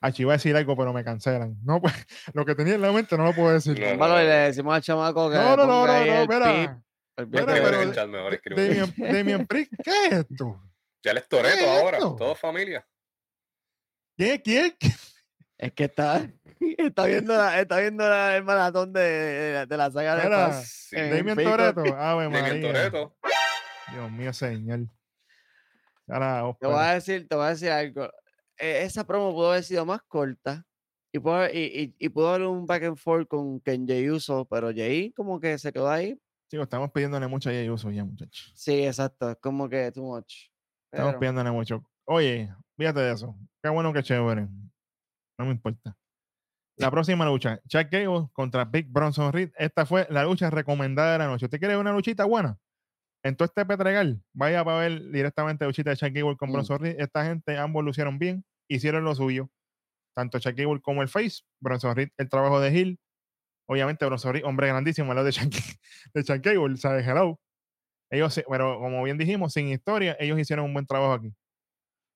Aquí iba a decir algo, pero me cancelan. No, pues, lo que tenía en la mente no lo puedo decir. No, y le no. decimos al chamaco que No, no, no, no, no, espera. pip, olvídate Espera, escribe pero en el de- chat mejor, escribe. Damian, Damian Priest, ¿qué es esto? Ya él es Toreto ¿Qué es ahora, todo familia. ¿Quién? ¿Quién? Es que está, está viendo, la, está viendo la- el maratón de, de la- de la saga de Mira, Fox Sí, en Damian Facebook. Toretto. Ave María. Dios mío, señor. Ahora, Te voy a decir, te voy a decir algo. Eh, esa promo pudo haber sido más corta y pudo, haber- y, y- y pudo haber un back and forth con Ken Jay Uso, pero Jay como que se quedó ahí. Chicos, estamos pidiéndole mucho a Jay Uso ya, muchachos. Sí, exacto. Es como que too much. Estamos Pero- pidiéndole mucho. Oye, fíjate de eso. Qué bueno que chévere. No me importa. La próxima lucha, Chuck Gable contra Big Bronson Reed. Esta fue la lucha recomendada de la noche. ¿Usted quiere ver una luchita buena? En todo este Petregal, vaya para ver directamente la luchita de Chuck Gable con Mm. Bronson Reed. Esta gente, ambos lucieron bien, hicieron lo suyo. Tanto Chuck Gable como el Face. Bronson Reed, el trabajo de Hill. Obviamente, Bronson Reed, hombre grandísimo al lado de Chuck, de Chuck Gable, ¿sabes? Hello. Ellos, pero como bien dijimos, sin historia, ellos hicieron un buen trabajo aquí.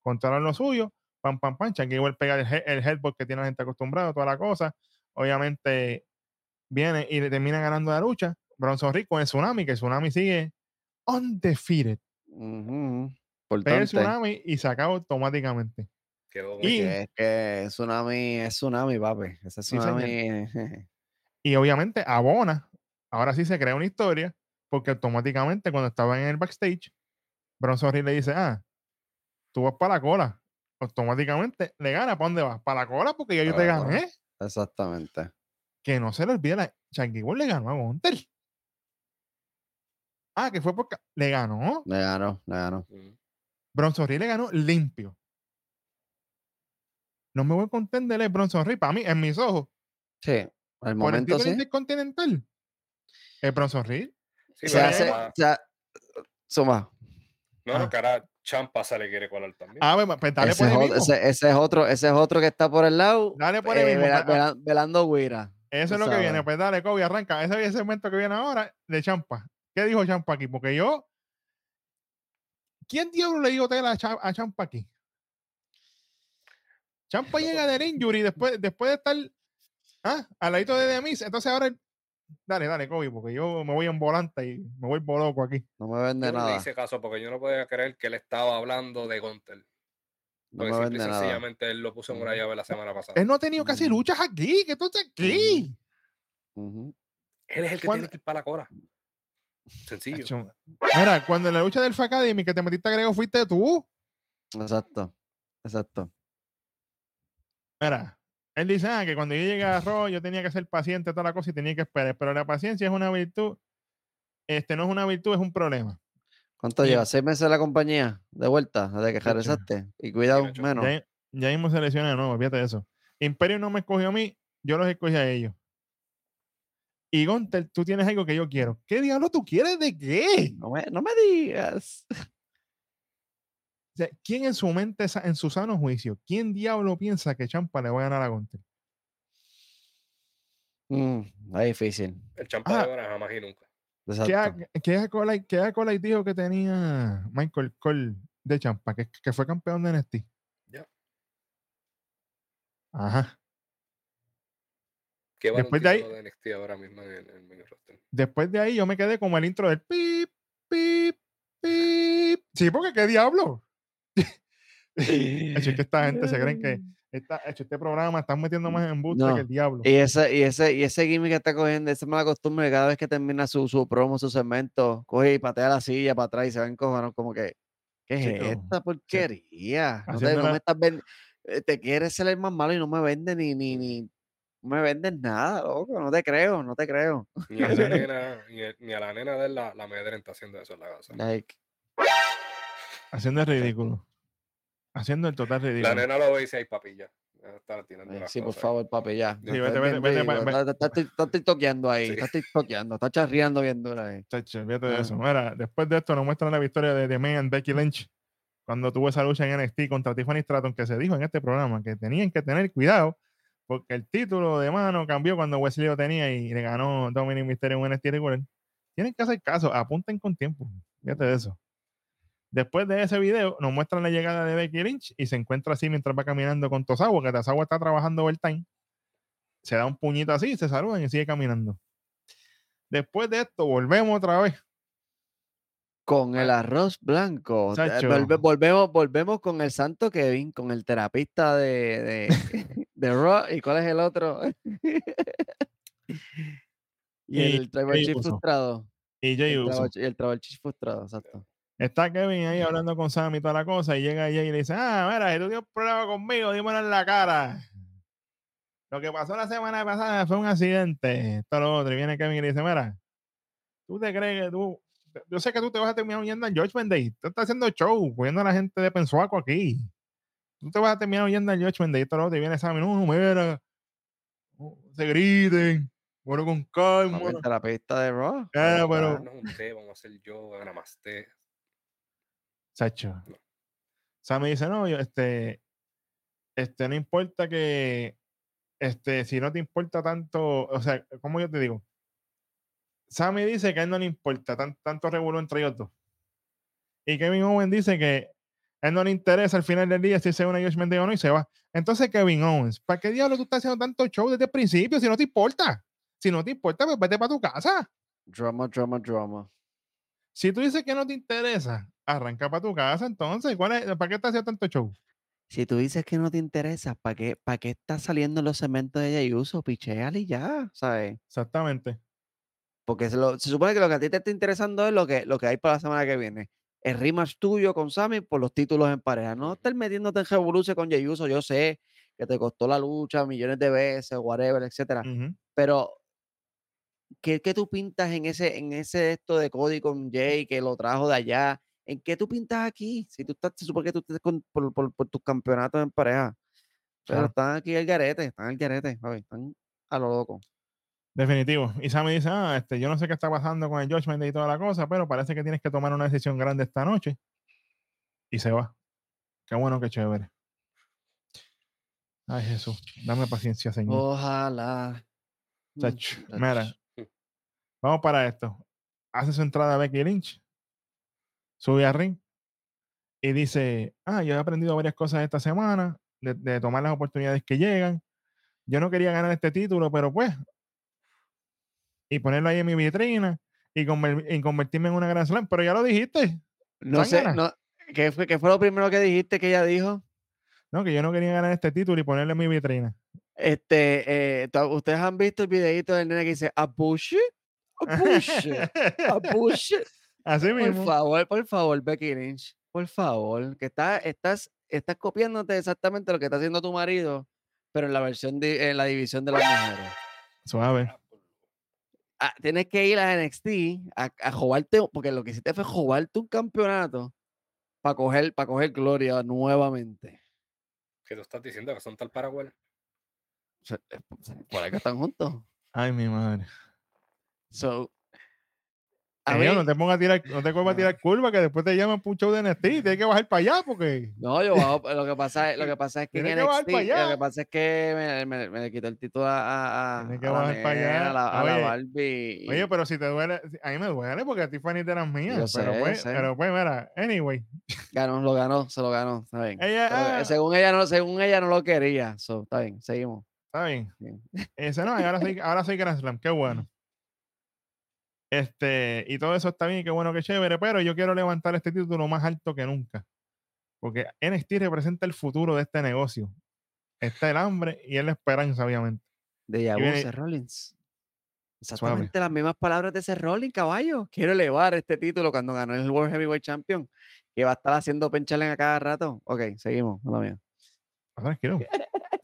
Contaron lo suyo, pam, pam, pam. Chuck Gable pega el, el headbutt que tiene la gente acostumbrada, toda la cosa. Obviamente, viene y le termina ganando la lucha. Bronson Reed con el tsunami, que el tsunami sigue undefeated. Pega el Importante. tsunami y se acaba automáticamente. Quedó Y- Que es que tsunami es tsunami, papi. Ese Sí, tsunami. Y obviamente abona. Ahora sí se crea una historia, porque automáticamente cuando estaba en el backstage, Bronson Reed le dice, ah, tú vas para la cola. Automáticamente le gana, ¿para dónde vas? Para la cola, porque ya yo te gané. Exactamente. Que no se le olvide, la Gable le ganó a Gunter. Ah, que fue porque le ganó. Le ganó, le ganó. Bronson Reed le ganó limpio. No me voy a contender Bronson Reed. Para mí, en mis ojos, Sí, al por el momento título sí. intercontinental, el Bronson Reed. Sí, Se hace. Suma. no, Ah. no, Champa se le quiere colar también. Ah, bueno, pues dale Ese por es, ahí otro, mismo. ese, ese es otro, ese es otro que está por el lado. Dale por ahí eh, mismo. vela- pa- vela- velando Guira. Eso es lo que viene. Pues dale, Kobe, arranca. Ese es el segmento que viene ahora de Champa. ¿Qué dijo Champa aquí? Porque yo. ¿Quién diablo le dio tela a, Cha- a Champa aquí? Champa llega del injury después, después de estar ah, al ladito de Demis. Entonces ahora. Dale, dale, Kobe, porque yo me voy en volante y me voy por loco aquí. No me vende Yo no le nada. hice caso porque yo no podía creer que él estaba hablando de Gunter. No Porque me simple vende nada. sencillamente él lo puso en una llave la semana pasada. Él no ha tenido casi luchas aquí. ¿Qué tú haces aquí? Él es el que ¿Cuándo- tiene que ir para la cora. Sencillo. Mira, cuando en la lucha del Facademy que te metiste a Grego fuiste tú. Exacto. Exacto. Mira, él dice ah, que cuando yo llegué a Raw yo tenía que ser paciente, toda la cosa y tenía que esperar. Pero la paciencia es una virtud. Este no es una virtud, es un problema. ¿Cuánto lleva? ¿Seis meses en la compañía? De vuelta, desde que regresaste. Y cuidado, menos. Ya, ya mismo selecciona de nuevo, fíjate de eso. Imperio no me escogió a mí, yo los escogí a ellos. Y Gunter, tú tienes algo que yo quiero. ¿Qué diablo tú quieres de qué? No me, no me digas. O sea, ¿Quién en su mente, en su sano juicio, quién diablo piensa que Champa le va a ganar a Gunter? Mm, es difícil. El champa Ah. de ahora jamás y nunca. ¿Qué, Exacto. a- qué Acolyte, dijo que tenía Michael Cole de Champa, que, que fue campeón de NXT? Ya. Ajá. ¿Qué va Después de ahí- de NXT ahora mismo en el, en el? Después de ahí yo me quedé como el intro del pip, pip, pip. Sí, porque qué diablo. Hecho, es que esta gente se creen que esta, hecho, este programa están metiendo más en busta No, que el diablo. Y ese, y ese, y ese gimmick que está cogiendo, esa mala costumbre que cada vez que termina su, su promo, su segmento, coge y patea la silla para atrás y se ven cojones como que, ¿qué es Chico, esta porquería? No, te, no me estás ven- eh, te quieres ser el más malo y no me vendes ni, ni, ni, no me vendes nada, loco, no te creo, no te creo. Ni a la nena, ni, a- ni a la nena de la, la amedrenta haciendo eso en la casa. Like, Haciendo el ridículo. Haciendo el total La ridículo. nena lo ve y dice, ay papilla. sí, por cosas". favor, papi, ya. Sí, vete, vete, vete, Estás estás- estás tiktokeando ahí, estás tiktokeando, estás charreando bien duro ahí. Chacho, de Ah. eso. Mira, después de esto nos muestran la victoria de The Man and Becky Lynch cuando tuvo esa lucha en NXT contra Tiffany Stratton, que se dijo en este programa que tenían que tener cuidado porque el título de mano cambió cuando Wesley lo tenía y le ganó Dominic Mysterio en NXT regular. Tienen que hacer caso, apunten con tiempo. Fíjate de eso. Después de ese video, nos muestran la llegada de Becky Lynch y se encuentra así mientras va caminando con Tosawa, que Tosawa está trabajando overtime. Se da un puñito así, se saludan y sigue caminando. Después de esto, volvemos otra vez. Con el arroz blanco. volve- volvemos, volvemos con el santo Kevin, con el terapista de, de, de Raw. ¿Y cuál es el otro? y Y el tribal chief frustrado. Y y el tribal chief frustrado, exacto. Está Kevin ahí hablando con Sam y toda la cosa y llega Jay y le dice, ah, mira, si tú tienes un problema conmigo, dímelo en la cara. Lo que pasó la semana pasada fue un accidente, esto lo otro. Y viene Kevin y le dice, mira, tú te crees que tú, yo sé que tú te vas a terminar huyendo en Judgment Day. Tú estás haciendo show, cogiendo a la gente de Pensuaco aquí. Tú te vas a terminar huyendo en Judgment Day, esto lo otro. Y viene Sam y no, no, mira, se griten, bueno con calma. El terapista de. Ah, ahí pero- vamos a hacer yoga, namaste. Sacho. Sam me dice, no, yo, este, este, no importa que, este, si no te importa tanto, o sea, ¿cómo yo te digo? Sammy dice que a él no le importa tan- tanto revuelo entre ellos dos. Y Kevin Owens dice que a él no le interesa al final del día si se une a Josh Mendez o no y se va. Entonces, Kevin Owens, ¿para qué diablo tú estás haciendo tanto show desde el principio si no te importa? Si no te importa, pues vete para tu casa. Drama, drama, drama. Si tú dices que no te interesa, arranca para tu casa entonces. ¿Cuál es, ¿Para qué estás haciendo tanto show? Si tú dices que no te interesa, ¿para qué, para qué estás saliendo en los cementos de Jey Uso? Pichéale y ya, ¿sabes? Exactamente. Porque se, lo- se supone que lo que a ti te está interesando es lo que, lo que hay para la semana que viene. El rematch tuyo con Sammy por los títulos en pareja. No estar metiéndote en revolución con Jey Uso. Yo sé que te costó la lucha millones de veces, whatever, etcétera. Ujú. Pero, ¿qué, qué tú pintas en ese, en ese esto de Cody con Jay que lo trajo de allá? ¿En qué tú pintas aquí? Si tú estás, se supone que tú estés con- por, por- por tus campeonatos en pareja. Pero Claro. están aquí al garete, están al garete, ¿sabes? están a lo loco. Definitivo. Y Sammy dice, ah, este, yo no sé qué está pasando con el Judgment y toda la cosa, pero parece que tienes que tomar una decisión grande esta noche. Y se va. Qué bueno, qué chévere. Ay, Jesús, dame paciencia, Señor. Ojalá. Mm, Chacho, mira, vamos para esto. Hace su entrada Becky Lynch, sube a ring y dice, ah, yo he aprendido varias cosas esta semana, de, de tomar las oportunidades que llegan. Yo no quería ganar este título, pero pues, y ponerlo ahí en mi vitrina y, conver- y convertirme en una gran slam, pero ya lo dijiste, No sé, no, ¿qué, fue, ¿qué fue lo primero que dijiste que ella dijo? ¿no? Que yo no quería ganar este título y ponerlo en mi vitrina. Este, eh, ustedes han visto el videito del nene que dice a push it, a a push Así Por mismo. favor, por favor, Becky Lynch, por favor, que está, estás, estás copiándote exactamente lo que está haciendo tu marido, pero en la versión de, en la división de las mujeres. Suave. Ah, tienes que ir a NXT a, a jugarte, porque lo que hiciste fue jugarte un campeonato para coger, para coger gloria nuevamente. ¿Qué tú estás diciendo? ¿Que son tal Paraguay? Por ahí que están juntos. Ay, mi madre. So, a mí- no te pongas a tirar, no te pongas a tirar curva que después te llaman para un show de NXT y tienes que bajar para allá porque. No, yo bajo, lo que pasa es, lo que pasa es que en que NXT, allá. lo que pasa es que me, me, me le quitó el título a, a, a, Tiene que a la bajar pa' allá. nena, a la, a la Oye, Barbie. Oye, y- pero si te duele, a mí me duele porque a ti Fanny te las mías. Yo pero, sé, pues, sé. pero pues, mira, anyway. ganó, lo ganó, se lo ganó, está bien. Ella, Pero, ah, según ella no, según ella no lo quería, so, está bien, seguimos. Está bien. Bien. Ese no, ahora soy, ahora soy Grand Slam, qué bueno. Este, y todo eso está bien, qué bueno, qué chévere, pero yo quiero levantar este título más alto que nunca. Porque NXT representa el futuro de este negocio. Está el hambre y es la esperanza, obviamente. De Yabu, Rollins. Suave. Exactamente las mismas palabras de Seth Rollins, caballo. Quiero elevar este título cuando ganó el World Heavyweight Champion, que va a estar haciendo pencharle a cada rato. Ok, seguimos, mala mía. Tranquilo.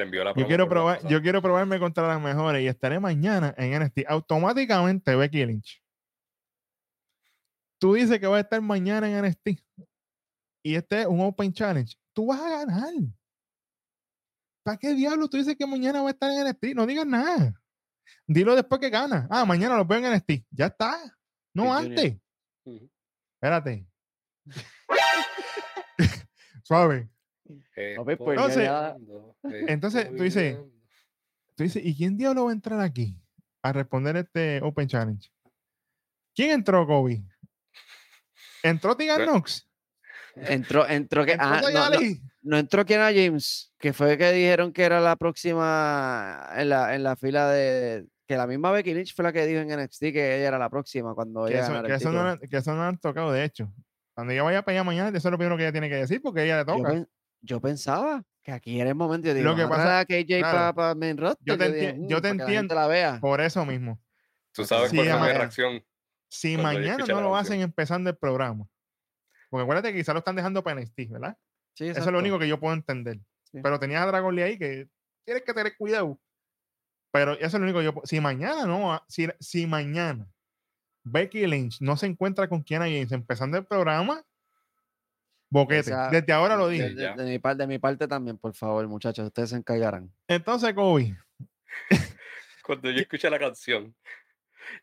Le envió la Yo quiero probar, yo quiero probarme contra las mejores y estaré mañana en NXT. Automáticamente Becky Lynch. Tú dices que vas a estar mañana en NXT y este es un Open Challenge. Tú vas a ganar. ¿Para qué diablo tú dices que mañana va a estar en NXT? No digas nada. Dilo después que gana. Ah, mañana lo veo en NXT. Ya está. No Sí, antes. Ujú. Espérate. Suave. Papi, pues ya- Entonces- ya- entonces, tú dices- Tú dices, ¿y quién diablo va a entrar aquí a responder este Open Challenge? ¿Quién entró, Kobe? ¿Entró Tegan Re- Knox? Entró, entró que. ¿Entró ah, no, no, Ali? no entró Kiana James, que fue que dijeron que era la próxima en la, en la fila de. Que la misma Becky Lynch fue la que dijo en NXT que ella era la próxima cuando Que ella eso, que eso no, que eso no han tocado, de hecho. Cuando ella vaya para allá mañana, eso es lo primero que ella tiene que decir, porque ella le toca. Yo pensaba que aquí era el momento. Yo digo, Lo que "Vamos a pasa- a KJ claro, para main roster. te dije, enti- yo "Mm, te que la gente entiendo. la vea. Por eso mismo. Tú sabes Sí, cuál fue mi reacción. Si mañana no lo hacen empezando el programa, porque acuérdate que quizás lo están dejando para NXT, ¿verdad? Sí, Eso es lo único que yo puedo entender. Sí. Pero tenías a Dragon Lee ahí que tienes que tener cuidado. Pero eso es lo único que yo puedo. Si mañana no, si, si mañana Becky Lynch no se encuentra con Kiana James empezando el programa, boquete. Desde ahora lo dije. de- mi parte, de mi parte también, por favor, muchachos, ustedes se encargarán. Entonces, Kobe, Cuando yo escuché la canción,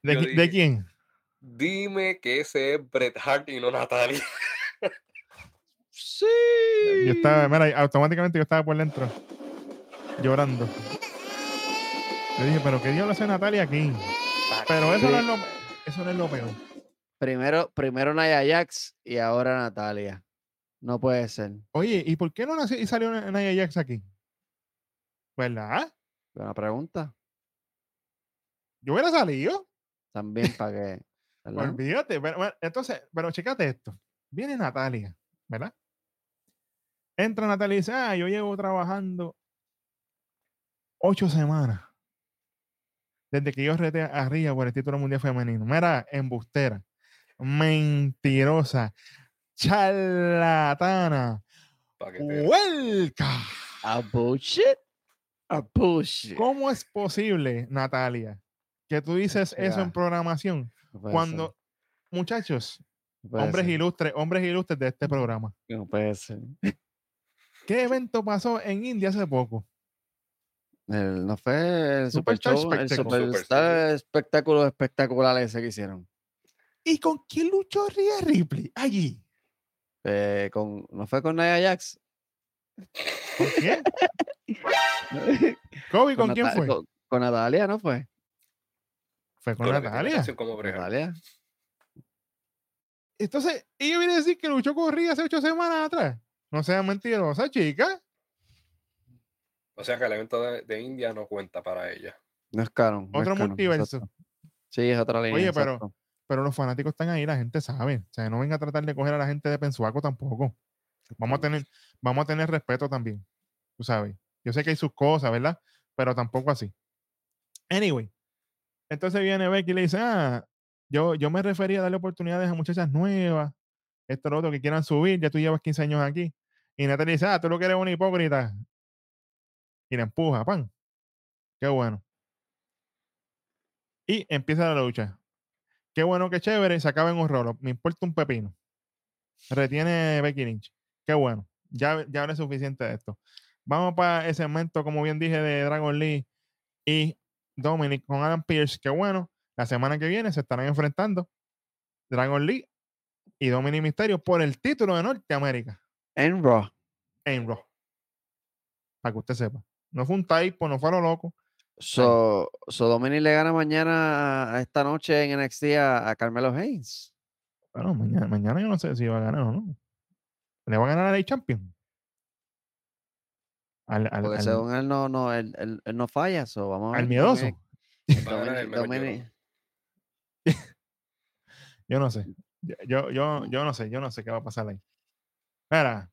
¿de, quién? dime que ese es Bret Hart y no Natalia. Sí. Yo estaba, mira, automáticamente yo estaba por dentro llorando. Yo dije, pero ¿qué diablo hace Natalia aquí? Pero eso no es lo, eso no es lo peor. Primero, primero Naya Jax y ahora Natalia. No puede ser. Oye, ¿y por qué no nació y salió Nia Jax aquí? ¿Verdad? Buena pregunta. Yo hubiera salido. También para que. Olvídate. Pero, bueno, entonces, pero chécate esto. Viene Natalia, ¿verdad? Entra Natalia y dice, ah, yo llevo trabajando ocho semanas. Desde que yo reté a Ría por el título mundial femenino. Mira, embustera, mentirosa, charlatana, huelca. A bullshit. A bullshit. ¿Cómo es posible, Natalia, que tú dices eso en Ya. programación No cuando, muchachos, no hombres ser, ilustres, hombres ilustres de este programa? No puede ser. ¿Qué evento pasó en India hace poco? El- no fue el Super Superstar Show, el Spectacle. Superstar espectáculo espectacular ese que hicieron. ¿Y con quién luchó Rhea Ripley? Allí. Eh, con, ¿No fue con Nia Jax? ¿Con quién? Kobe, ¿con, quién Nata- fue? Con, con Natalia, ¿no fue? Fue con con Natalia. como. Natalia. Entonces, ella viene a decir que luchó con Rhea hace ocho semanas atrás. No sea mentirosa, chica. O sea que el evento de, de India no cuenta para ella. No es canon. no es Otro canon, multiverso. exacto. Sí, es otra línea. Oye, pero- exacto. Pero los fanáticos están ahí, la gente sabe. O sea, no venga a tratar de coger a la gente de pensuaco tampoco. Vamos a tener, vamos a tener respeto también. Tú sabes. Yo sé que hay sus cosas, ¿verdad? pero tampoco así. Anyway, entonces viene Becky y le dice, ah, yo, yo me refería a darle oportunidades a muchachas nuevas, esto, lo otro, que quieran subir, ya tú llevas 15 años aquí. Y Natalia dice, ah, tú lo que eres una hipócrita. Y la empuja, pan. Qué bueno. Y empieza la lucha. Qué bueno, qué chévere, se acaba en un rolo. Me importa un pepino. Retiene Becky Lynch. Qué bueno. Ya, ya hablé suficiente de esto. Vamos para ese momento, como bien dije, de Dragon Lee y Dominic con Adam Pierce. Qué bueno. La semana que viene se estarán enfrentando Dragon Lee y Dominic Mysterio por el título de Norteamérica En Raw. en Raw. Para que usted sepa. No fue un typo, no fue a lo loco. So, so Dominic le gana mañana a esta noche en NXT a, a Carmelo Haynes. Bueno, mañana, mañana yo no sé si va a ganar o no. Le va a ganar a la Champion. Al, al, Porque al- según él no, no, él, él- él no falla. So, vamos a al miedoso. Dominic-. Yo no sé. Yo, yo, yo, yo no sé, yo no sé qué va a pasar ahí. Mira,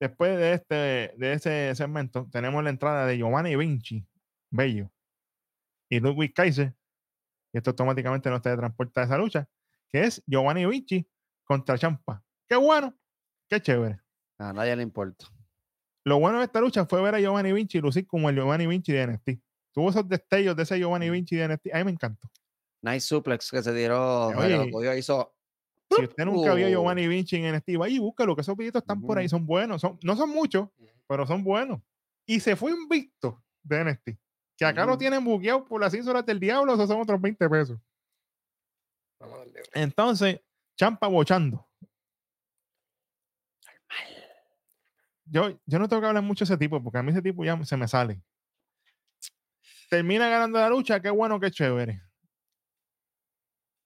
después de este, de ese segmento, tenemos la entrada de Giovanni Vinci, Bello, y Ludwig Kaiser. Y esto automáticamente nos transporta a esa lucha, que es Giovanni Vinci contra Champa. Qué bueno, qué chévere. a nadie le importa. Lo bueno de esta lucha fue ver a Giovanni Vinci lucir como el Giovanni Vinci de NXT. Tuvo esos destellos de ese Giovanni Vinci de NXT. A mí me encantó. Nice suplex que se tiró. Lo oye, cogió, hizo. Si usted nunca vio a. Giovanni Vinci en NXT, vaya y búscalo, que esos videitos están por ahí, son buenos. Son, no son muchos, pero son buenos. Y se fue invicto de NXT. Que acá lo tienen buqueado por las cínsulas del diablo, esos son otros 20 pesos. Vamos a darle. Entonces, Champa bochando. Yo, yo no tengo que hablar mucho de ese tipo, porque a mí ese tipo ya se me sale. Termina ganando la lucha, qué bueno, qué chévere.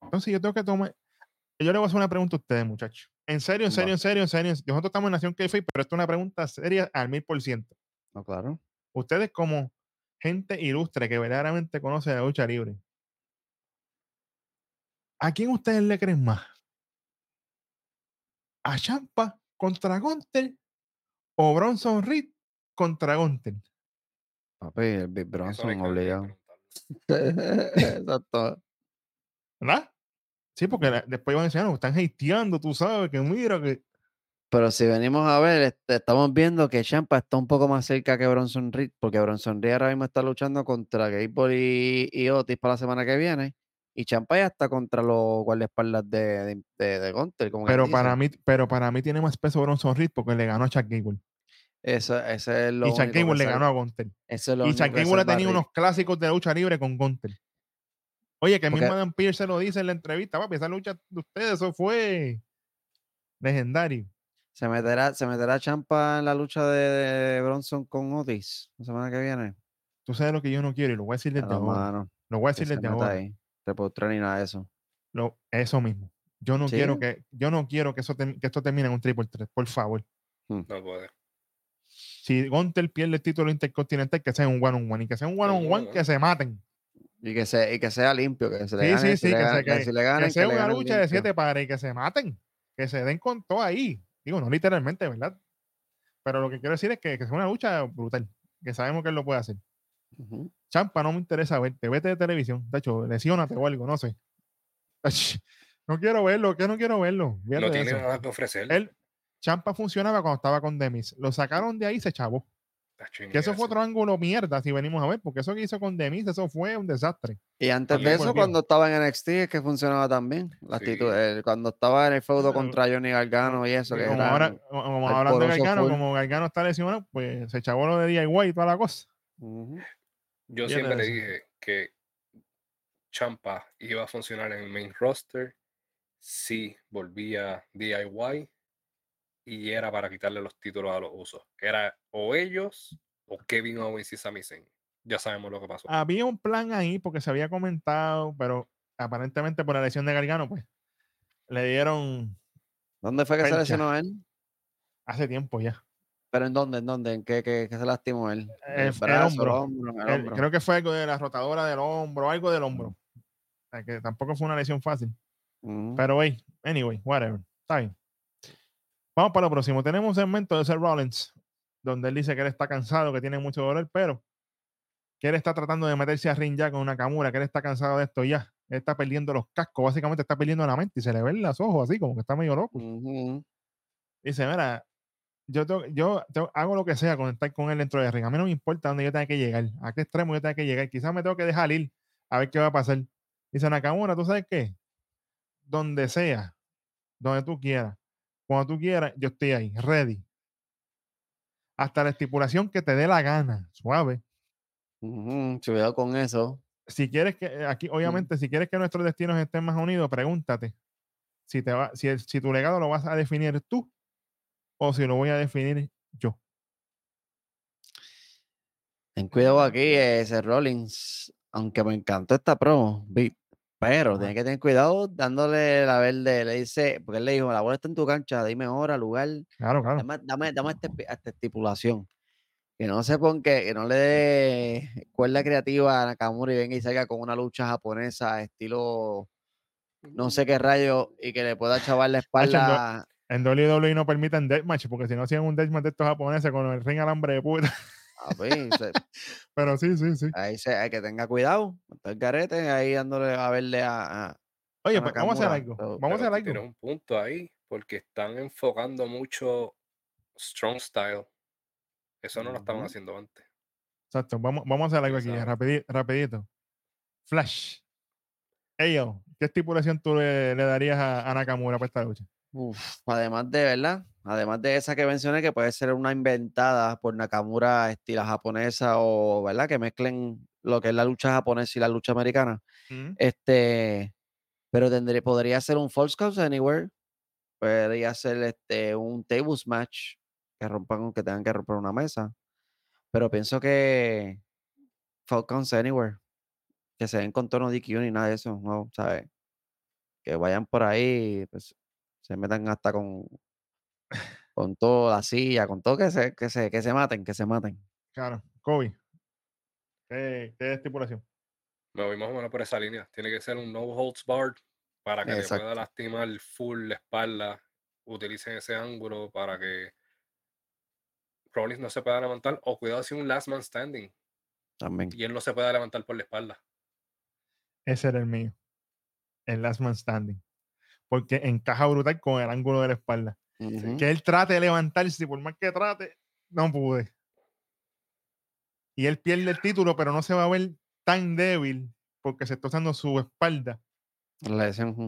Entonces yo tengo que tomar. Yo le voy a hacer una pregunta a ustedes, muchachos. En serio, en serio, en serio, en serio. Nosotros estamos en Nación k pero esto es una pregunta seria al mil por ciento. No, claro. Ustedes, como gente ilustre que verdaderamente conoce la lucha libre, ¿a quién ustedes le creen más? ¿A Champa contra Gunter o Bronson Reed contra Gunter? Papi, el Big Bronson obligado. Exacto. ¿Verdad? Sí, porque la- después van a decir, "Ah, no, están hateando, tú sabes, que mira, que Pero si venimos a ver, este, estamos viendo que Champa está un poco más cerca que Bronson Reed, porque Bronson Reed ahora mismo está luchando contra Gable y, y Otis para la semana que viene, y Champa ya está contra los guardaespaldas de, de, de, de Gunter, como pero dice. para mí, pero para mí tiene más peso Bronson Reed porque le ganó a Chuck Gable. Eso, ese es lo Y Chuck Gable le ganó a Gunter. eso es lo Y Chuck Gable ha tenido unos clásicos de lucha libre con Gunter. Oye, que mismo Adam Pierce se lo dice en la entrevista, papi, esa lucha de ustedes, eso fue legendario. Se meterá, se meterá Champa en la lucha de, Bronson con Otis la semana que viene. Tú sabes lo que yo no quiero y lo voy a decir desde No, ahora. mano, Lo voy a decir desde ahora. ahí. Repostra ni nada de eso. Lo- eso mismo. Yo no ¿Sí? quiero que, yo no quiero que, eso que esto termine en un triple 3, por favor. No puede. Si Gunter pierde el título intercontinental, que sea un one on one. Y que sea un one on one que se maten. Y que, se, y que sea limpio, que se le Sí, gane, sí, sí, le que, se, que que, si le que ganen, sea una lucha de siete pares y que se maten. Que se den con todo ahí. Digo, no literalmente, ¿verdad? Pero lo que quiero decir es que, que sea una lucha brutal. Que sabemos que él lo puede hacer. Champa, no me interesa verte. Vete de televisión. De hecho, lesiónate o algo, no sé. No quiero verlo, que no quiero verlo. No tiene nada que ofrecer. Él, Champa funcionaba cuando estaba con Demis. Lo sacaron de ahí y se chavó. Que eso fue otro ángulo mierda, si venimos a ver, porque eso que hizo con Demis, eso fue un desastre. Y antes de eso, cuando estaba en NXT, es que funcionaba también. La actitud, Sí. cuando estaba en el feudo contra Johnny Gargano y eso, Y que como era- ahora, como hablando de Gargano, full. como Gargano está lesionado, pues se chavó lo de DIY y toda la cosa. Yo siempre le dije que Champa iba a funcionar en el main roster si volvía DIY y era para quitarle los títulos a los usos. Era o ellos o Kevin Owens y Sami Zayn. Ya sabemos lo que pasó. Había un plan ahí porque se había comentado, pero aparentemente por la lesión de Gargano, pues le dieron ¿Dónde fue que se lesionó él? hace tiempo ya. ¿Pero en dónde? ¿En dónde? ¿En qué, qué- qué se lastimó él? El- el brazo, hombro. hombro, el El- hombro. creo que fue algo de la rotadora del hombro, algo del hombro. O sea, que tampoco fue una lesión fácil. Ujú. Pero, hey, anyway, whatever. Está bien. Vamos para lo próximo. Tenemos un segmento de Seth Rollins, donde él dice que él está cansado, que tiene mucho dolor, pero que él está tratando de meterse a ring ya con una camura, que él está cansado de esto ya. Él está perdiendo los cascos, básicamente está perdiendo la mente y se le ven los ojos así, como que está medio loco. Dice, mira, yo, tengo- yo tengo- hago lo que sea con estar con él dentro del ring. A mí no me importa dónde yo tenga que llegar, a qué extremo yo tenga que llegar. Quizás me tengo que dejar ir a ver qué va a pasar. Dice Nakamura, ¿tú sabes qué? Donde sea, donde tú quieras, cuando tú quieras, yo estoy ahí, ready. Hasta la estipulación que te dé la gana, suave. Cuidado con eso. Si quieres que, eh, aquí, obviamente, si quieres que nuestros destinos estén más unidos, pregúntate si, te va, si, si tu legado lo vas a definir tú o si lo voy a definir yo. Ten cuidado aquí, ese Rollins. Aunque me encantó esta promo, vi- pero tiene que tener cuidado dándole la verde. Le dice, porque él le dijo: La bola está en tu cancha, dime hora, lugar, Claro, claro. dame, dame, dame pi- esta estipulación. Que no se ponga, que no le dé cuerda creativa a Nakamura y venga y salga con una lucha japonesa, estilo no sé qué rayo, y que le pueda chavar la espalda. En WWE no permiten deathmatch, porque si no hacían un deathmatch de estos japoneses con el ring alambre de puta. Papi, se- Pero sí, sí, sí. ahí se, hay que tenga cuidado. Está el garete ahí dándole a verle a, a- Oye, a pues vamos a hacer algo. pero- Vamos a hacer algo. un punto ahí, porque están enfocando mucho Strong Style. Eso no lo estaban haciendo antes. Exacto. Vamos, vamos a hacer algo aquí, Exacto. rapidi- rapidito. Flash. Eyo, ¿qué estipulación tú le, le darías a, a Nakamura para esta lucha? Uf, además de, ¿verdad? Además de esa que mencioné, que puede ser una inventada por Nakamura estilo japonesa o, ¿verdad? Que mezclen lo que es la lucha japonesa y la lucha americana. Este, pero tendría, podría ser un False Count Anywhere. Podría ser este, un Tables Match. Que rompan, que tengan que romper una mesa. Pero pienso que False Count Anywhere. Que se den con tono DQ ni nada de eso, ¿no? ¿Sabes? Que vayan por ahí, pues, se metan hasta con, con toda la silla, con todo que se, que se, que se maten, que se maten. Claro. Kobe. ¿Qué, qué estipulación? Me voy más o menos por esa línea. Tiene que ser un no holds barred para que te Exacto. pueda lastimar full la espalda. Utilicen ese ángulo para que Rollins no se pueda levantar. O cuidado si un last man standing También. y él no se pueda levantar por la espalda. Ese era el mío. El Last Man Standing. Porque encaja brutal con el ángulo de la espalda. Que él trate de levantarse, y por más que trate, no pude. Y él pierde el título, pero no se va a ver tan débil porque se está usando su espalda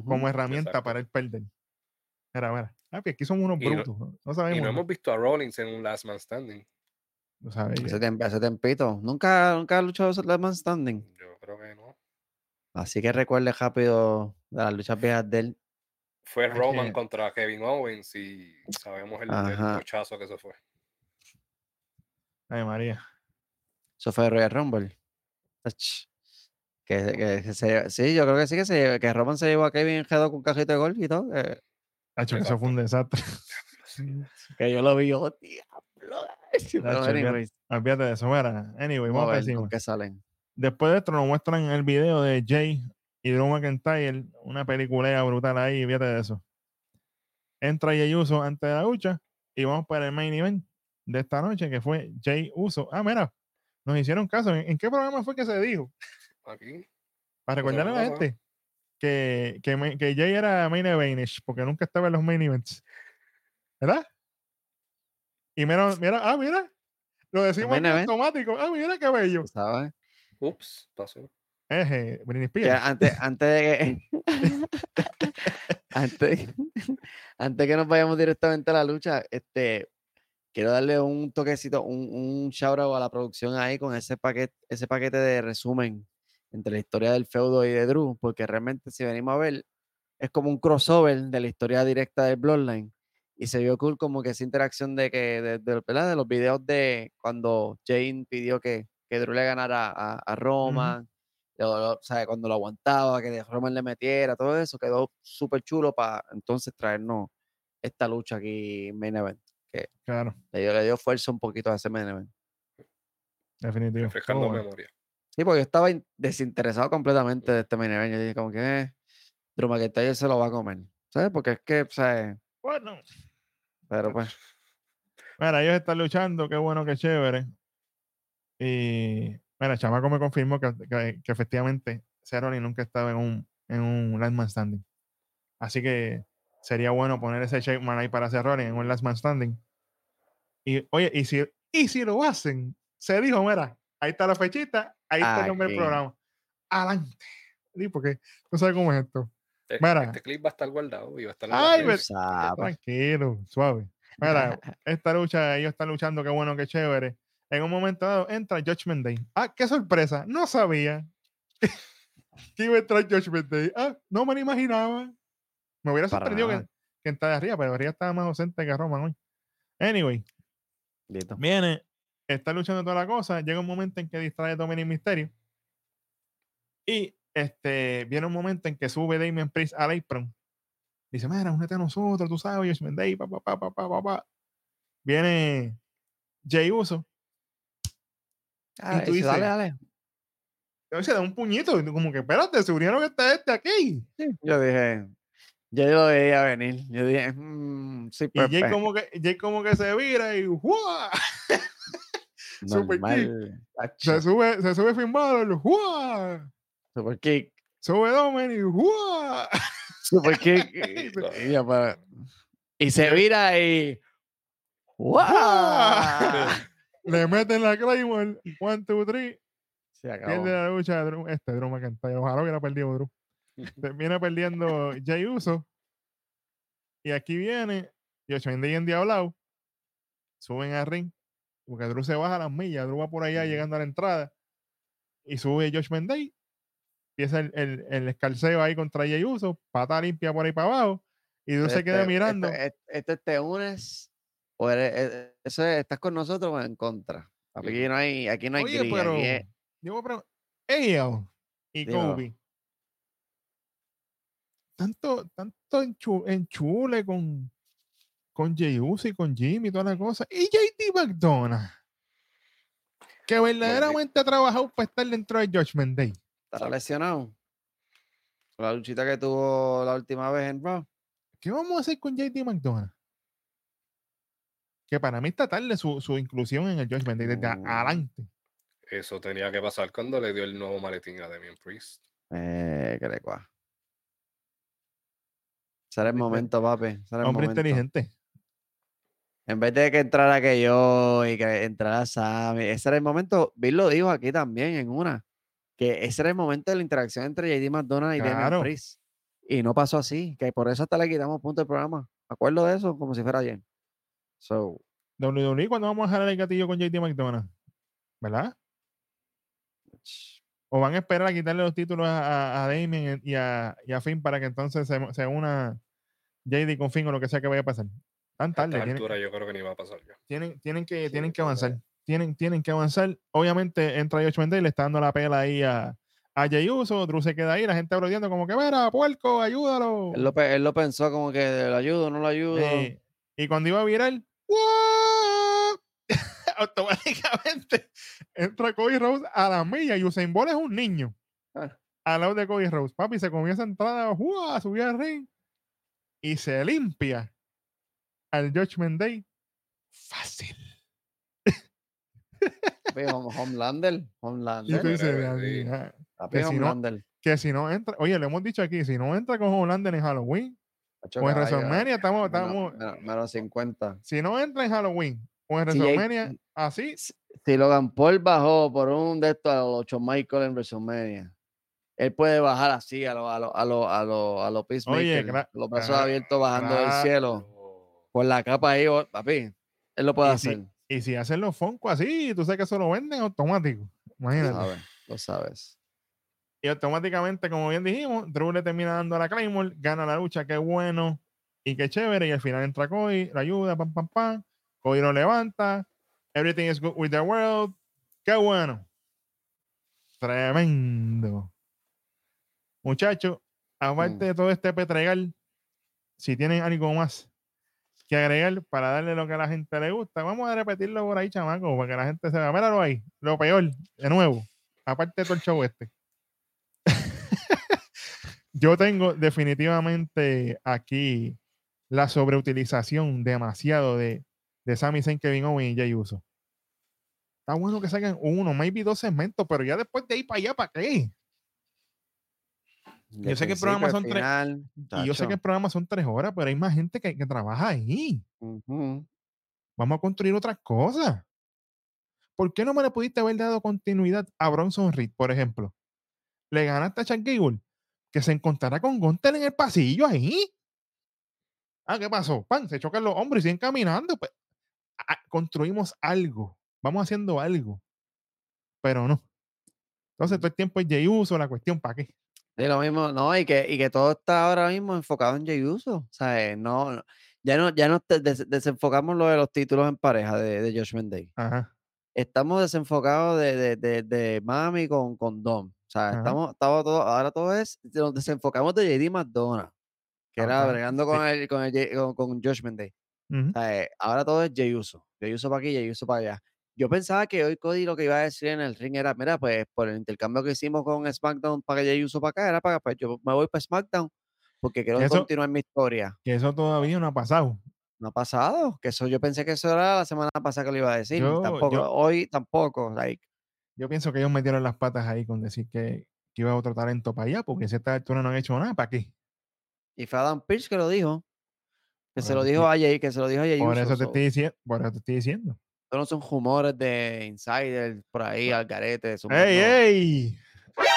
como herramienta Exacto. para él perder. Mira, mira. Ah, pues aquí somos unos Y brutos. No, No Y sabemos. no ¿no? hemos visto a Rollins en un last man standing. No tiemp- hace tempito. Nunca, nunca ha luchado ese Last Man Standing. Yo creo que no. Así que recuerde rápido de las luchas viejas de él. Fue Roman que- contra Kevin Owens y sabemos el, bochazo que eso fue. Ay, María. Eso fue Royal Rumble. Que, que se- sí, yo creo que sí que se que Roman se llevó a Kevin Hedo con cajito de golf y todo. que- Hacho, que eso fue un desastre. Que yo lo vi, yo, diablo. Pero Nacho, olvídate. anyways, Olvídate de eso. Mira, anyway, vamos a ver con qué salen. Después de esto nos muestran el video de Jay y Drew McIntyre, una peliculea brutal ahí, fíjate de eso. Entra Jay Uso antes de la lucha y vamos para el main event de esta noche, que fue Jay Uso. Ah, mira, nos hicieron caso. ¿En, en qué programa fue que se dijo? Aquí. Para recordarle a la gente que, que, que Jay era main eventish, porque nunca estaba en los main events. ¿Verdad? Y mira, mira, ah, mira, lo decimos event? automático. Ah, mira qué bello. ¿tú ¿Sabes? Ups, pasó. Eje, Britney Que Spears. antes, antes de que antes, antes que nos vayamos directamente a la lucha, este quiero darle un toquecito, un, un shout out a la producción ahí con ese paquete, ese paquete de resumen entre la historia del feudo y de Drew, porque realmente si venimos a ver, es como un crossover de la historia directa del Bloodline. Y se vio cool como que esa interacción de que, de, de- de los videos de cuando Jane pidió que, que Drew le ganara a, a lo- o sea, cuando lo aguantaba, que Roman le metiera, todo eso quedó súper chulo para entonces traernos esta lucha aquí en Main Event. Claro, Le dio, le dio fuerza un poquito a ese Main Event. definitivo. Refrescando memoria. Sí, porque yo estaba in- desinteresado completamente de este Main Event. Yo dije como que eh, Drew McIntyre se lo va a comer. ¿Sabes? Porque es que, sea, Bueno, pero pues, Mira, ellos están luchando, qué bueno, qué chévere. Y Mira, el chamaco me confirmó que, que- que efectivamente Cerrone nunca estaba en un, en un Last Man Standing. Así que sería bueno poner ese Shakeman ahí para Cerrone en un Last Man Standing. Y oye, y si, y si lo hacen, se dijo, mira, ahí está la fechita, ahí está el nombre del programa. Adelante. Sí, porque tú sabes cómo es esto. Eh, Mira. Este clip va a estar guardado y va a estar Ay. Sabe. Tranquilo, suave. Mira, esta lucha, ellos están luchando, qué bueno, qué chévere. En un momento dado entra Judgment Day. Ah, qué sorpresa, no sabía que iba a entrar Judgment Day. Ah, no me lo imaginaba. Me hubiera Para sorprendido que, nada. que entrara arriba, pero arriba estaba más ausente que Roman hoy. Anyway, Listo. viene, está luchando toda la cosa. Llega un momento en que distrae a Dominic Mysterio. Y este, viene un momento en que sube Damien Priest al apron. Dice, mira, únete a nosotros, tú sabes, Judgment Day, pa, pa, pa, pa, pa, pa, pa". Viene Jay Uso. Ah, tú eso, dale, dices- dale. Y se da un puñito, y tú como que, espérate, se unieron que está este aquí. Yo dije, yo lo veía venir. Yo dije, mm, sí, Y Jay Pepe, como que, Jay como que se vira y ¡juá! Super normal. se sube, se sube Finn Balor, ¡juá! Super kick. Sube Dominic, ¡juá! Super kick. y, y yo, y se vira y. ¡Wow! Le meten la Claymore, one, two, three, Se acabó. pierde la lucha Drew- este Drew McIntyre. Ojalá hubiera perdido Drew. Termina perdiendo Jay Uso. Y aquí viene Josh Day en Diablao. Suben a ring. Porque Drew se baja las millas. Drew va por allá llegando a la entrada. Y sube Josh Menday. Empieza el, el, el escarceo ahí contra Jay Uso. Pata limpia por ahí para abajo. Y Drew se queda Este- mirando. Este, este- este te unes o eres, eso es, estás con nosotros o en contra. Aquí no hay, aquí no hay Oye, gris, pero. aquí es- Yo voy a preguntar, AL y Dímelo. Kobe. Tanto, tanto enchu- enchule con, con Uso y con Jimmy y toda la cosa. Y JT McDonough. Que verdaderamente ha trabajado para estar dentro de Judgment Day. estará lesionado. La luchita que tuvo la última vez en Raw. ¿Qué vamos a hacer con JT McDonough? Que para mí está tarde su, su inclusión en el Judgment Day desde Mm. adelante. Eso tenía que pasar cuando le dio el nuevo maletín a Damien Priest. Eh, que le cua. Será el momento, papi. será el Hombre momento. inteligente. En vez de que entrara que yo y que entrara Sammy, ese era el momento. Bill lo dijo aquí también en una, que ese era el momento de la interacción entre JD McDonald y Damian Claro. Priest. Y no pasó así, que por eso hasta le quitamos punto del programa. Acuerdo de eso, como si fuera ayer. So, WWE, cuando vamos a jalar el gatillo con JT McDonough? ¿Verdad? ¿O van a esperar a quitarle los títulos a, a, a Damien y a, y a Finn para que entonces se, se una JD con Finn o lo que sea que vaya a pasar? Tan A tarde. esta Tienen, altura yo creo que ni va a pasar ya. tienen, tienen que, Sí, tienen que avanzar. Tienen, tienen que avanzar. Obviamente entra Josh Mendez y le está dando la pela ahí a, a Uso. Drew se queda ahí, la gente aplaudiendo como que, mira, puerco, ayúdalo. él, lo, pe- él lo pensó como que lo ayudo, no lo ayudo. Y cuando iba a virar. automáticamente entra Cody Rose a la milla y Usain Bolt es un niño Ah. al lado de Cody Rose. Papi se comienza a entrada, ¡guau! subir al ring y se limpia al Judgment Day. Fácil. Homelander. Homelander. que si no- Homelander. que si no entra, oye, le hemos dicho aquí, si no entra con Holanda en Halloween O en WrestleMania, estamos, menos- estamos, menos- menos 50. si no entra en Halloween o en Si hay- WrestleMania, así, si Logan Paul bajó por un de estos a los 8 Michael en WrestleMania, él puede bajar así a los a lo, a lo, a lo, a lo cla- los brazos abiertos bajando del cielo, por la capa ahí, oh, papi. Él lo puede Y si- hacer. y si hacen los Funko así, tú sabes que eso lo venden automático. Lo Imagínate. sabes, lo sabes. Y automáticamente, como bien dijimos, Drew le termina dando a la Claymore, gana la lucha, qué bueno y qué chévere. Y al final entra Cody, la ayuda, pam, pam, pam. Cody lo levanta. Everything is good with the world. Qué bueno. Tremendo. Muchachos, aparte Mm. de todo este petregal, si tienen algo más que agregar para darle lo que a la gente le gusta, vamos a repetirlo por ahí, chamaco, para que la gente se vea. Míralo ahí, lo peor, de nuevo, aparte de todo el show este. Yo tengo definitivamente aquí la sobreutilización demasiado de, de Sami Zayn, Kevin Owens y Jay Uso. Está bueno que salgan uno, maybe dos segmentos, pero ya después de ahí para allá, ¿para qué? De Yo sé que el programa son tres- Y yo sé que el programa son tres horas, pero hay más gente que, que trabaja ahí. Vamos a construir otras cosas. ¿Por qué no me le pudiste haber dado continuidad a Bronson Reed, por ejemplo? Le ganaste a Chuck Gable, que se encontrará con Gunter en el pasillo ahí. Ah, ¿qué pasó? Pan, se chocan los hombres y siguen caminando. Pues, construimos algo. Vamos haciendo algo. Pero no. Entonces, todo el tiempo es Jey Uso, la cuestión, ¿para qué? Sí, lo mismo, no, y que, y que todo está ahora mismo enfocado en Jey Uso, ¿sabes? No, no- ya no, ya no te- des- desenfocamos lo de los títulos en pareja de, de Judgment Day. Ajá. Estamos desenfocados de, de, de, de Mami con, con Dom. O sea, Ajá. estamos, estamos todo, ahora todo es, nos desenfocamos de JD McDonough, que era bregando sí. con, el, con, el, con, con Judgment Day. Ujú. O sea, eh, ahora todo es Jey Uso. Jey Uso para aquí, Jey Uso para allá. Yo pensaba que hoy Cody lo que iba a decir en el ring era, mira, pues por el intercambio que hicimos con SmackDown para que Jey Uso para acá, era para pues yo me voy para SmackDown porque quiero Eso- continuar mi historia. Que eso todavía no ha pasado. No ha pasado, que eso yo pensé que eso era la semana pasada que lo iba a decir. Yo- tampoco, yo- hoy tampoco. Like, Yo pienso que ellos metieron las patas ahí con decir que, que iba otro talento para allá, porque si esta altura no han hecho nada, ¿para qué? y fue Adam Pearce que lo dijo. Que Por se lo dijo a Jay, que se lo dijo a Jay Por Uso, eso te estoy diciendo, por eso te estoy diciendo. esto no son rumores de insider por ahí, al garete. ¡Ey, ey!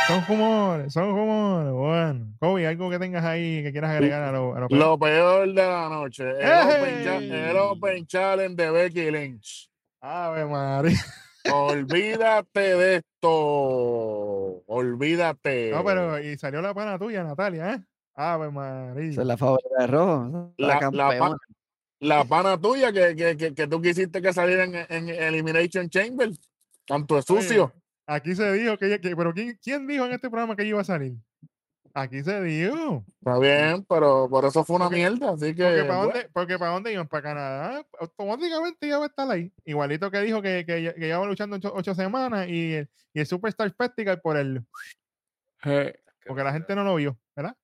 Son rumores, son rumores. Bueno, Kobe, algo que tengas ahí que quieras agregar a lo, a lo peor? Lo peor de la noche. El, open, cha- el. Open Challenge de Becky Lynch. Ave María. Olvídate de esto. Olvídate. No, pero y salió la pana tuya, Natalia, ¿eh? Ave María. Esa es la favorita de Rojo. La- La, la campeona. pa- La pana tuya que, que, que, que tú quisiste que saliera en, en Elimination Chamber. Tanto es Oye, sucio. Aquí se dijo que, ella- que- pero ¿quién, ¿quién dijo en este programa que ella iba a salir? Aquí se dijo. Está bien, pero por eso fue una Porque- mierda. Así que. Porque para bueno, dónde, porque para dónde iban, para Canadá, automáticamente iba a estar ahí. Igualito que dijo que, que, que llevaba luchando ocho, ocho semanas y, el- y el Superstar Spectacle por el, Qué porque la gente no lo vio, ¿verdad?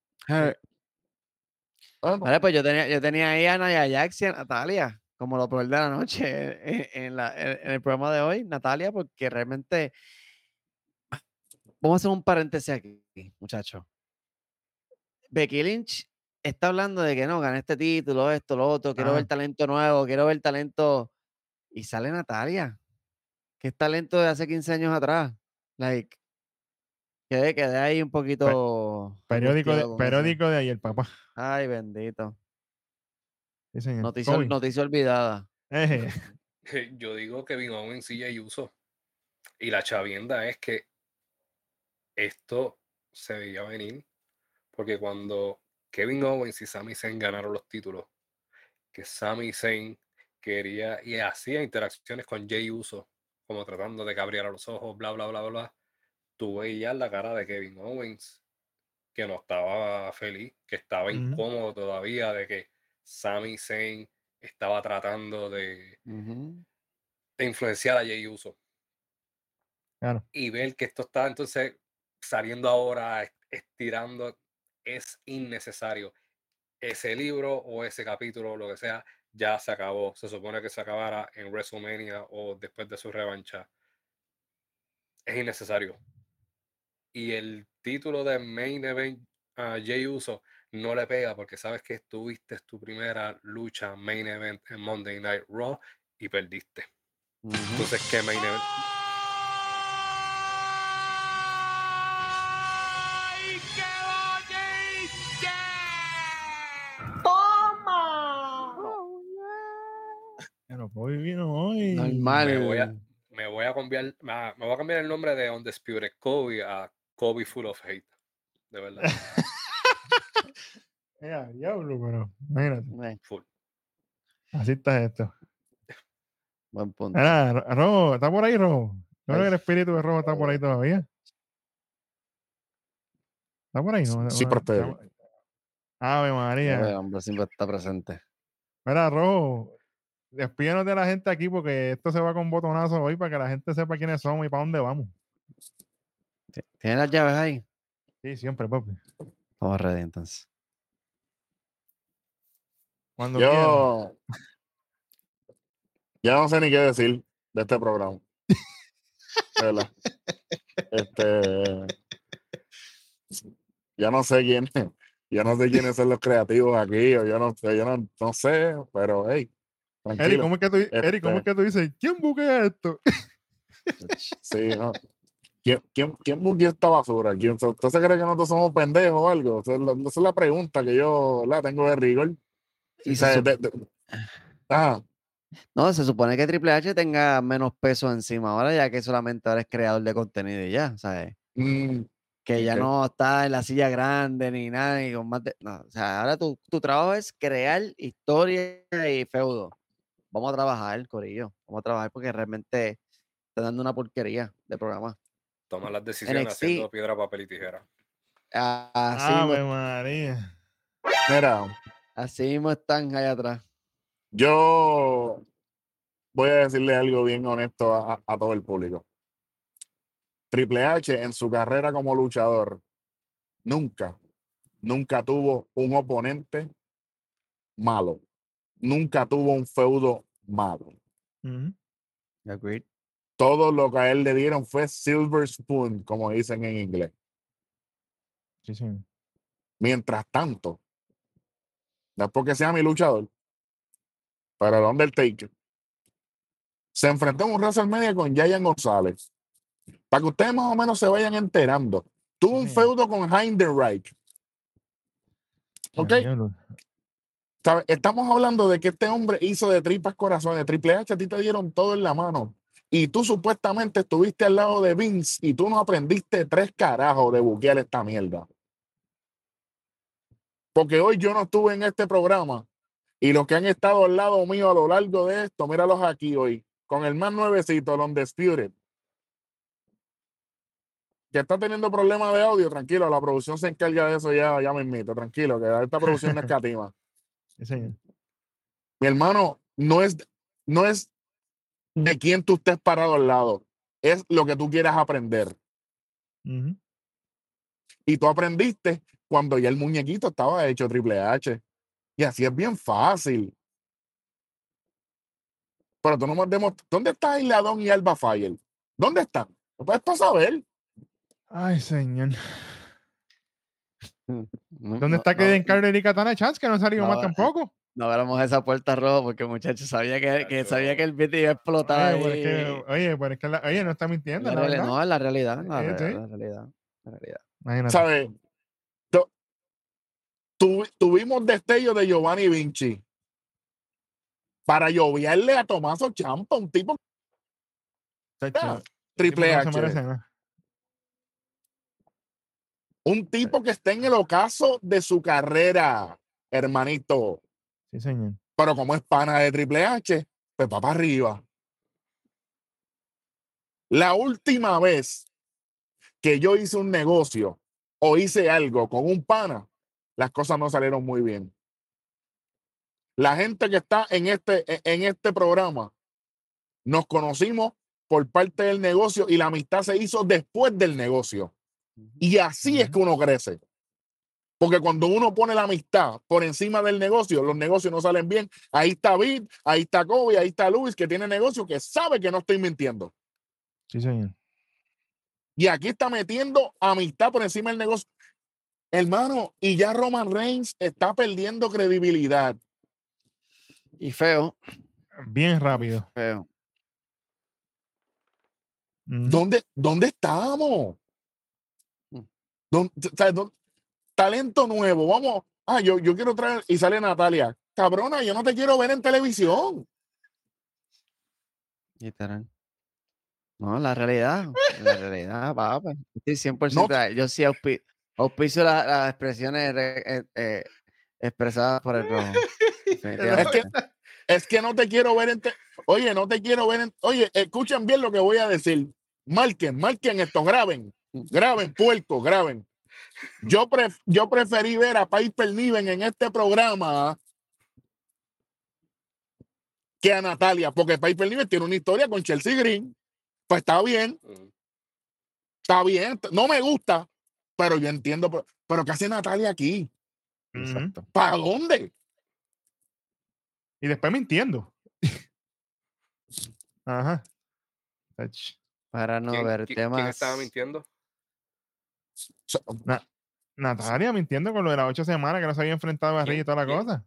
bueno, Vale, pues yo tenía, yo tenía ahí a Naya Jax y a Natalia, como lo peor de la noche en, en la- en- en el programa de hoy, Natalia, porque realmente. Vamos a hacer un paréntesis aquí, muchachos. Becky Lynch está hablando de que no, gané este título, esto, lo otro, quiero ver talento nuevo, quiero ver talento. Y sale Natalia, que es talento de hace 15 años atrás. Like, quedé, quedé ahí un poquito. Periódico de, con eso. periódico de ayer, papá. Ay, bendito. Sí. Noticia, noticia olvidada. Eje. Yo digo que Kevin Owens y Jey Uso. Y la chavienda es que esto se veía venir. Porque cuando Kevin Owens y Sami Zayn ganaron los títulos, que Sami Zayn quería y hacía interacciones con Jey Uso, como tratando de que abriera los ojos, bla, bla, bla, bla, tú veías la cara de Kevin Owens que no estaba feliz, que estaba incómodo todavía de que Sami Zayn estaba tratando de, influenciar a Jey Uso. Claro. Y ver que esto está entonces saliendo ahora, es- estirando, es innecesario. Ese libro o ese capítulo, lo que sea, ya se acabó. Se supone que se acabara en WrestleMania o después de su revancha. Es innecesario. Y el título de Main Event a Jey Uso no le pega porque sabes que tuviste tu primera lucha Main Event en Monday Night Raw y perdiste. Entonces, ¿qué Main Event? Kobe vino hoy. Normal. Me voy a, me voy a cambiar, me voy a cambiar el nombre de Undisputed Kobe a Kobe Full of Hate. De verdad. Mira, diablo, pero imagínate. Full. Así está esto. buen punto. Mira, Ro- Rojo, ¿está por ahí, Rojo? Yo creo que el espíritu de Rojo está por ahí todavía. ¿Está por ahí? No, Sí, no, está- Ave María. veo, hombre siempre está presente. Mira, Rojo, despídenos de la gente aquí porque esto se va con botonazo hoy para que la gente sepa quiénes somos y para dónde vamos. Ti- ¿Tienes las llaves ahí? Sí, siempre, papi. Vamos ready entonces. Cuando yo. Ya no sé ni qué decir de este programa. verdad. Este, yo no sé quién, yo no sé quiénes son los creativos aquí, o yo no sé, yo no, no sé, pero hey, Eri, tranquilo. ¿cómo es que tú, Eri, ¿cómo es Este- que tú dices? ¿Quién buquea esto? Sí, no. ¿Quién, quién, quién buqueó esta basura? ¿Quién, ¿Usted se cree que nosotros somos pendejos o algo? Esa es la, esa es la pregunta que yo la tengo de rigor. Y O se sea, sup- de- de- ah, no, se supone que Triple H tenga menos peso encima ahora, ya que solamente ahora es creador de contenido y ya, ¿sabes? mm, Que ya Ok. no está en la silla grande ni nada, ni con más de. No, o sea, ahora tu, tu trabajo es crear historia y feudo. Vamos a trabajar, Corillo. Vamos a trabajar porque realmente está dando una porquería de programa. Toma las decisiones NXT. haciendo piedra, papel y tijera. Así, mismo, Ave María. mira, así mismo están allá atrás. yo voy a decirle algo bien honesto a, a- a todo el público. Triple H en su carrera como luchador nunca, nunca tuvo un oponente malo. Nunca tuvo un feudo malo. Ujú. Agreed. Todo lo que a él le dieron fue silver spoon, como dicen en inglés. Sí, sí. Mientras tanto, no es porque sea mi luchador, pero el Undertaker se enfrentó en un WrestleMania con Giant González. Para que ustedes más o menos se vayan enterando. Tuvo un feudo con Heidenreich. ¿Ok? Estamos hablando de que este hombre hizo de tripas corazones. Triple H a ti te dieron todo en la mano. Y tú supuestamente estuviste al lado de Vince y tú no aprendiste tres carajos de buquear esta mierda. Porque hoy yo no estuve en este programa y los que han estado al lado mío a lo largo de esto, míralos aquí hoy, con el más nuevecito, el Undisputed. Que está teniendo problemas de audio, tranquilo, la producción se encarga de eso ya, ya me invito, tranquilo, que esta producción no es catima. Señor. Mi hermano, no es, no es de quién tú estés parado al lado, es lo que tú quieras aprender. Y tú aprendiste cuando ya el muñequito estaba hecho Triple H. Y así es bien fácil. Pero tú no me demostrado. ¿Dónde está Isladón y Alba Fire? ¿Dónde están? ¿No puedes pasar a ver? Ay, señor. No- ¿Dónde está no- Kaden Carter y Katana Chance? Que no salió no, más eh, tampoco. No abramos esa puerta roja porque muchachos sabía que, sabía que el beat iba a explotar. Oye, pero es que, ahí. oye, pero es que la- oye, no está mintiendo, La la no, es la realidad, la, re- sí. la realidad, la realidad. Imagínate. ¿Sabes? Tu- tu- tuvimos destello de Giovanni Vinci para lloviarle a Tomaso Champa, un tipo ah, Triple H. nada. Un tipo que está en el ocaso de su carrera, hermanito. Sí, señor. Pero como es pana de Triple H, pues va para arriba. La última vez que yo hice un negocio o hice algo con un pana, las cosas no salieron muy bien. La gente que está en este, en este programa, nos conocimos por parte del negocio y la amistad se hizo después del negocio. Y así es que uno crece. Porque cuando uno pone la amistad por encima del negocio, los negocios no salen bien. Ahí está Bid, ahí está Kobe, ahí está Luis, que tiene negocio, que sabe que no estoy mintiendo. Sí, señor. Y aquí está metiendo amistad por encima del negocio. Hermano, y ya Roman Reigns está perdiendo credibilidad. Y feo, Bien rápido. feo. ¿Dónde, dónde estamos? Mm. ¿Dónde- o sea, dónde- talento nuevo. Vamos. Ah, yo, yo quiero traer. Y sale Natalia. Cabrona, yo no te quiero ver en televisión. Literal. No, la realidad, la realidad, papá. Estoy 100%. de- Yo sí auspi- auspicio la- las expresiones re- eh, eh, expresadas por el rojo. Es que, es que no te quiero ver en. te- Oye, no te quiero ver en. Oye, escuchen bien lo que voy a decir. Marquen, marquen esto, graben. Graben, puerco, graben. Yo, pref- yo preferí ver a Piper Niven en este programa que a Natalia, porque Piper Niven tiene una historia con Chelsea Green. Pues está bien, está bien. No me gusta, pero yo entiendo. Pero, pero ¿qué hace Natalia aquí? ¿Para dónde? Y después mintiendo. Ajá. Para no ¿Quién, ver quién- temas. quién estaba mintiendo? So- Natalia mintiendo con lo de las ocho semanas que no se había enfrentado a. Rey y toda la ¿Quién? cosa.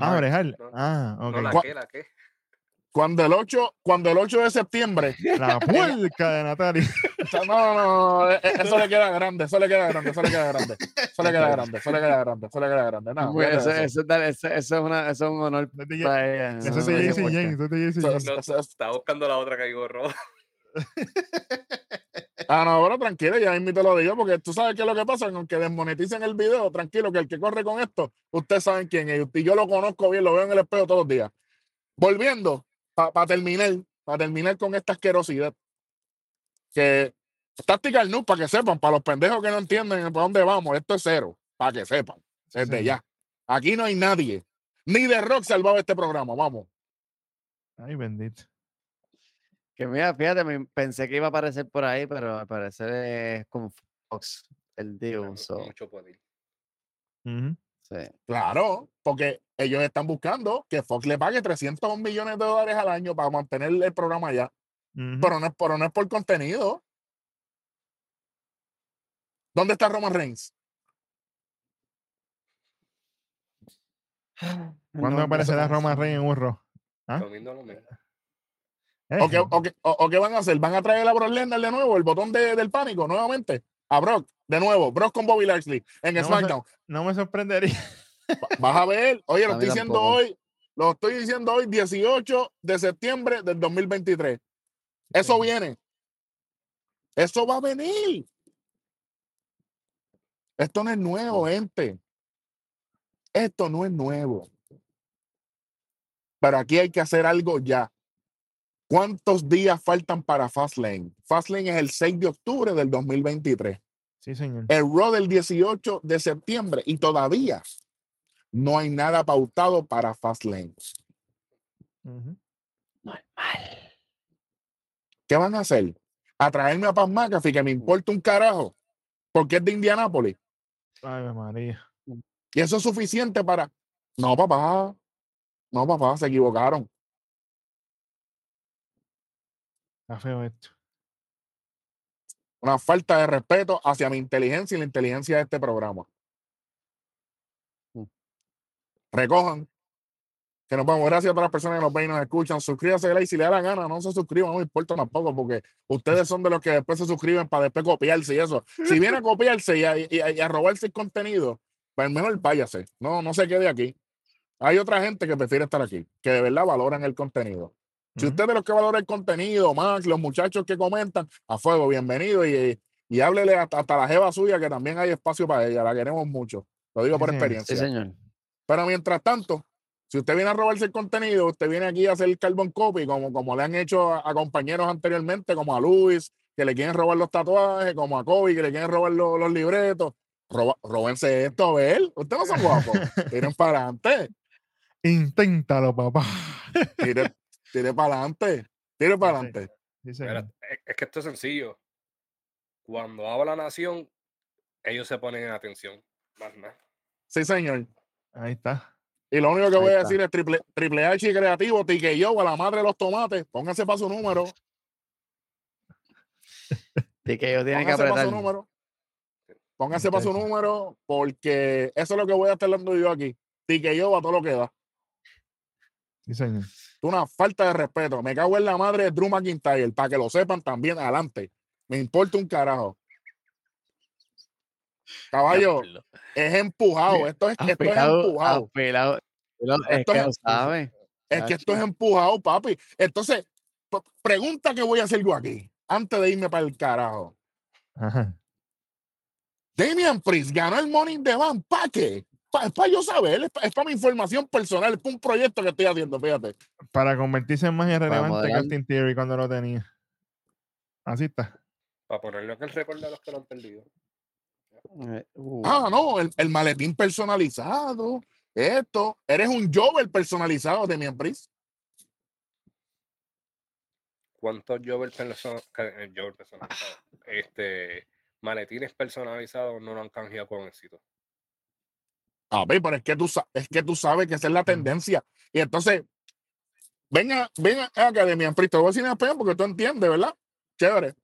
Ah. Ah, ok. No, la Gua- que, la que. Cuando el 8, cuando el 8 de septiembre, La puerca de Natalia. o sea, no, no, no, eh, eh, eso le queda grande, eso le queda grande, eso le queda grande, eso le queda grande, eso le queda grande, eso le queda grande. No, fíjate eso, eso. eso es dar- eso- eso es una- eso es un honor Eso es para ella. De. Jane. Eso es de Jane. estaba buscando la otra que hay gorro. Ah, no, pero tranquilo, ya mismo te lo digo, porque tú sabes qué es lo que pasa, aunque desmoneticen el video, tranquilo, que el que corre con esto, ustedes saben quién es, y yo lo conozco bien, lo veo en el espejo todos los días. Volviendo, para terminar, para terminar con esta asquerosidad, que Tactical News, para que sepan, para los pendejos que no entienden por dónde vamos, esto es cero, para que sepan, desde Sí. ya. Aquí no hay nadie, ni de rock salvado este programa, vamos. Ay, bendito. Que mira, fíjate, me- pensé que iba a aparecer por ahí, pero al parecer es con Fox, el deal. so, Mucho poder. Sí. Claro, porque ellos están buscando que Fox le pague 300 millones de dólares al año para mantener el programa allá. Pero no es, pero no es por contenido. ¿Dónde está Roman Reigns? ¿Cuándo No, aparecerá no, Roma sí. Rey en un? ¿Ah? Comiendo lo mismo. ¿O qué, Eh, o qué- o- van a hacer? ¿Van a traer a Brock Lesnar de nuevo? ¿El botón de- del pánico nuevamente? A Brock, de nuevo. Brock con Bobby Lashley en No, SmackDown. No me sorprendería. Va- Vas a ver. Oye, lo A estoy diciendo hoy. Lo estoy diciendo hoy, 18 de septiembre del 2023. Eso viene. Eso va a venir. Esto no es nuevo, gente. Esto no es nuevo. Pero aquí hay que hacer algo ya. ¿Cuántos días faltan para Fastlane? Fastlane es el 6 de octubre del 2023. Sí, señor. El Raw del 18 de septiembre y todavía no hay nada pautado para Fastlane. Ujú. ¿Qué van a hacer? A traerme a Paz McAfee, que me importa un carajo, porque es de Indianápolis. Ay, María. Y eso es suficiente para. No, papá. No, papá, se equivocaron. Está feo esto. Una falta de respeto hacia mi inteligencia y la inteligencia de este programa. Mm. Recojan. Que nos vamos. Gracias a todas las personas que nos ven y nos escuchan. Suscríbanse like, si le da la gana. No se suscriban, no me importa tampoco, porque ustedes son de los que después se suscriben para después copiarse y eso. Si viene a copiarse y a, y a- y a robarse el contenido, pues mejor váyase. No, no se quede aquí. Hay otra gente que prefiere estar aquí, que de verdad valoran el contenido. Si usted de los que valora el contenido, Max, los muchachos que comentan, a fuego, bienvenido y, y háblele hasta, hasta la jeva suya, que también hay espacio para ella, la queremos mucho. Lo digo por experiencia. Sí, señor. Pero mientras tanto, si usted viene a robarse el contenido, usted viene aquí a hacer el carbon copy, como, como le han hecho a, a compañeros anteriormente, como a Luis, que le quieren robar los tatuajes, como a Kobe, que le quieren robar los, los libretos. Roba, róbense esto, a ver. Ustedes no son guapos. Tiren para adelante. Inténtalo, papá. Tire para adelante. Tire para adelante. Sí. Mira, es, que esto es sencillo. Cuando habla la nación, ellos se ponen en atención. Más nada. Sí, señor. Ahí está. Y lo único que Ahí voy a está. decir es triple, triple H y creativo, tique yo, a la madre de los tomates. Pónganse para su número. Que ellos tienen que Pónganse para apretar. su número. Pónganse para su número, porque eso es lo que voy a estar dando yo aquí. Tique yo a todo lo que da. Sí, señor. Es una falta de respeto. Me cago en la madre de Drew McIntyre, para que lo sepan también adelante. Me importa un carajo. Caballo, es empujado. Esto es, esto es empujado. Es que es- lo sabe. Es que esto es empujado, papi. Entonces, pregunta que voy a hacer yo aquí, antes de irme para el carajo. Ajá. Damian Priest ganó el Morning the Bank. ¿Para qué? Pa- Es para yo saber, es para mi información personal, es para un proyecto que estoy haciendo, fíjate. Para convertirse en más irrelevante. Austin Theory cuando lo tenía. Así está. Para ponerlo en el récord de los que lo han perdido. Eh, uh, Ah, no, el, el maletín personalizado, esto. Eres un Jover personalizado, Damian Priest. ¿Cuántos Jover person- ca- eh, Jover personalizados? Este, maletines personalizados no lo han canjeado con éxito. Ver, pero es que tú, es que tú sabes que esa es la tendencia. Y entonces, venga, venga a Academia en Pristo. Voy a decir en porque tú entiendes, ¿verdad? Chévere.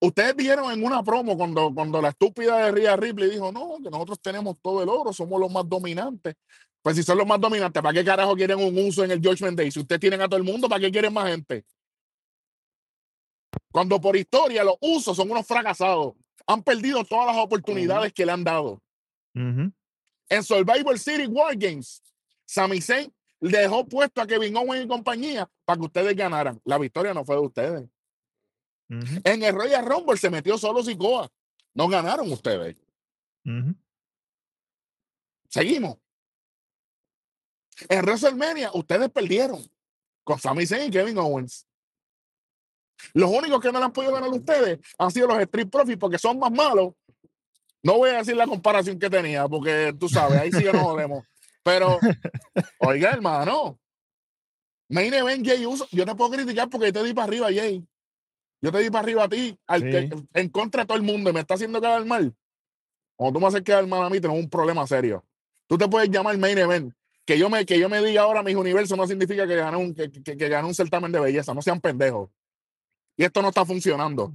Ustedes vieron en una promo cuando, cuando la estúpida de Rhea Ripley dijo, no, que nosotros tenemos todo el oro, somos los más dominantes. Pues si son los más dominantes, ¿para qué carajo quieren un uso en el Judgment Day? Si ustedes tienen a todo el mundo, ¿para qué quieren más gente? Cuando por historia los usos son unos fracasados. Han perdido todas las oportunidades que le han dado. Ujú. En Survivor City War Games, Sami Zayn dejó puesto a Kevin Owens y compañía para que ustedes ganaran. La victoria no fue de ustedes. En el Royal Rumble se metió solo Sikoa. No ganaron ustedes. Seguimos. En WrestleMania, ustedes perdieron con Sami Zayn y Kevin Owens. Los únicos que no le han podido ganar a ustedes han sido los Street Profits porque son más malos. No voy a decir la comparación que tenía porque tú sabes, ahí sí que nos jodemos. Pero, oiga, hermano, Main Event Jay Uso, yo te puedo criticar porque yo te di para arriba, Jay. Yo te di para arriba a ti, al que, en contra de todo el mundo y me está haciendo quedar mal. Cuando tú me haces quedar mal a mí, tenemos un problema serio. Tú te puedes llamar Main Event. Que yo me, que yo me diga ahora mis universos no significa que gané un, que, que, que gané un certamen de belleza. No sean pendejos. Y esto no está funcionando.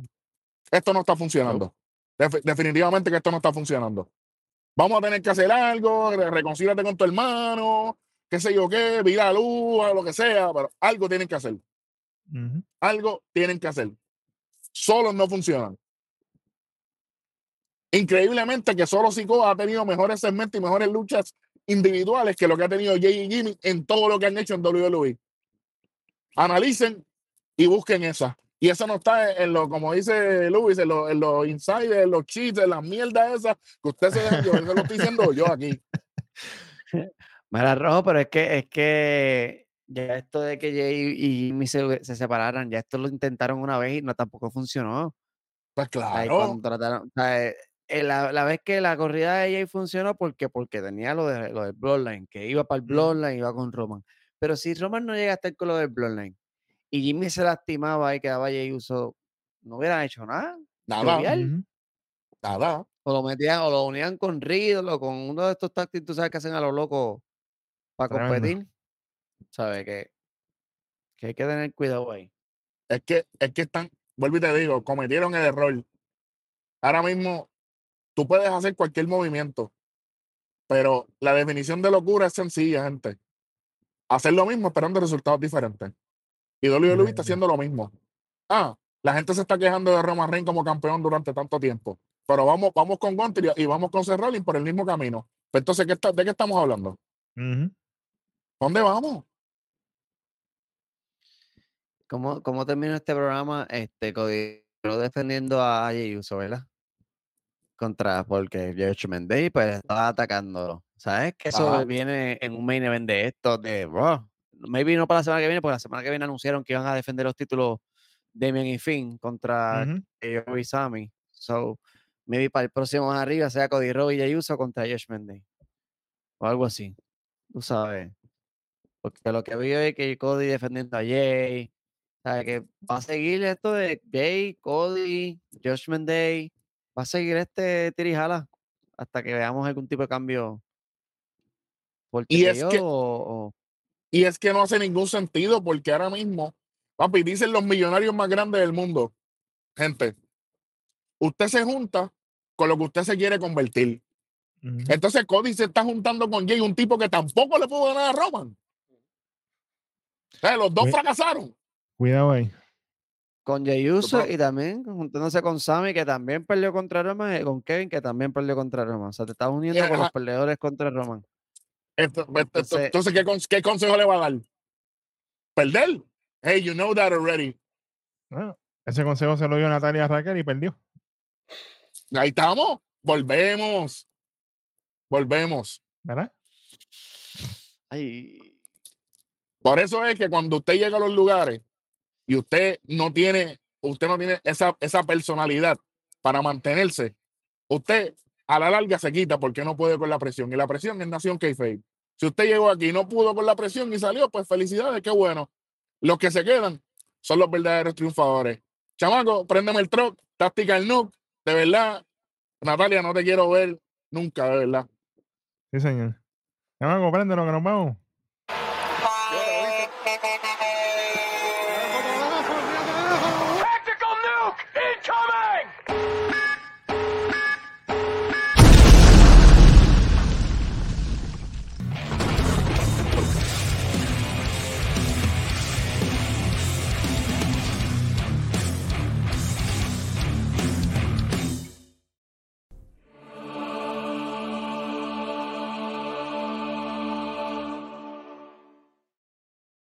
Esto no está funcionando. Def- definitivamente que esto no está funcionando. Vamos a tener que hacer algo, re- reconcíliate con tu hermano, qué sé yo qué, vira la luz, lo que sea, pero algo tienen que hacer. Algo tienen que hacer. Solos no funcionan. Increíblemente que solo Sikoa ha tenido mejores segmentos y mejores luchas individuales que lo que ha tenido Jay y Jimmy en todo lo que han hecho en WWE. Analicen y busquen esa. Y eso no está en lo, como dice Luis, en los en los insiders, en los cheats, en las mierdas esas que usted se dejan. Yo eso lo estoy diciendo yo aquí. Mira, Rojo, pero es que, es que ya esto de que Jay y Jimmy se, se separaran, ya esto lo intentaron una vez y no tampoco funcionó. Pues claro. trataron, eh, eh, la, la vez que la corrida de Jay funcionó, porque Porque tenía lo, de, lo del Bloodline, que iba para el. Bloodline, iba con Roman. Pero si Roman no llega a estar con lo del Bloodline y Jimmy se lastimaba y quedaba Jay Uso, no hubieran hecho nada. Nada, nada. O lo metían, o lo unían con Riddle o con uno de estos tácticos, tú sabes que hacen a los locos para competir. ¿Sabes? Que, que hay que tener cuidado ahí. Es que, es que están, vuelvo y te digo, cometieron el error. Ahora mismo, tú puedes hacer cualquier movimiento, pero la definición de locura es sencilla, gente. Hacer lo mismo esperando resultados diferentes. Y WWE está haciendo lo mismo. Ah, la gente se está quejando de Roman Reigns como campeón durante tanto tiempo. Pero vamos, vamos con Gunter y vamos con Seth Rollins por el mismo camino. Pero entonces, ¿qué está- ¿de qué estamos hablando? ¿Dónde vamos? ¿Cómo, cómo terminó este programa? Este, Cody defendiendo a Jey Uso, ¿verdad? Contra, porque Judgment Day, pues estaba atacándolo. ¿Sabes? Que eso Ajá. viene en un main event de estos, de Raw. Maybe no para la semana que viene, porque la semana que viene anunciaron que iban a defender los títulos Damian y Finn contra Ujú. ellos y Sammy. So, maybe para el próximo más arriba sea Cody Rhodes y Jey Uso contra Judgment Day. O algo así. Tú sabes. Porque lo que vi es que Cody defendiendo a Jay. ¿Sabes? Que va a seguir esto de Jay, Cody, Judgment Day. Va a seguir este tirijala hasta que veamos algún tipo de cambio. Por Y es TKO que- o, o- Y es que no hace ningún sentido porque ahora mismo, papi, dicen los millonarios más grandes del mundo. Gente, usted se junta con lo que usted se quiere convertir. Entonces Cody se está juntando con Jay, un tipo que tampoco le pudo ganar a Roman. O sea, los dos fracasaron. Cuidado ahí. con Jey Uso y también juntándose con Sammy, que también perdió contra Roman, y con Kevin, que también perdió contra Roman. O sea, te estás uniendo con los ajá. perdedores contra Roman. Esto- esto- esto- Entonces- entonces, ¿qué, con- qué consejo le va a dar? ¿Perder? Hey, you know that already. Bueno, ese consejo se lo dio Natalia Raquel y perdió. Ahí estamos. Volvemos. Volvemos. ¿Verdad? Ay, Por eso es que cuando usted llega a los lugares y usted no tiene, usted no tiene esa, esa personalidad para mantenerse, usted a la larga se quita porque no puede con la presión. Y la presión es Nación k Si usted llegó aquí y no pudo con la presión y salió, pues felicidades, qué bueno. Los que se quedan son los verdaderos triunfadores. Chamaco, préndeme el truck, táctica el nuke, de verdad. Natalia, no te quiero ver nunca, de verdad. Sí, señor. Chamaco, préndelo que nos vamos.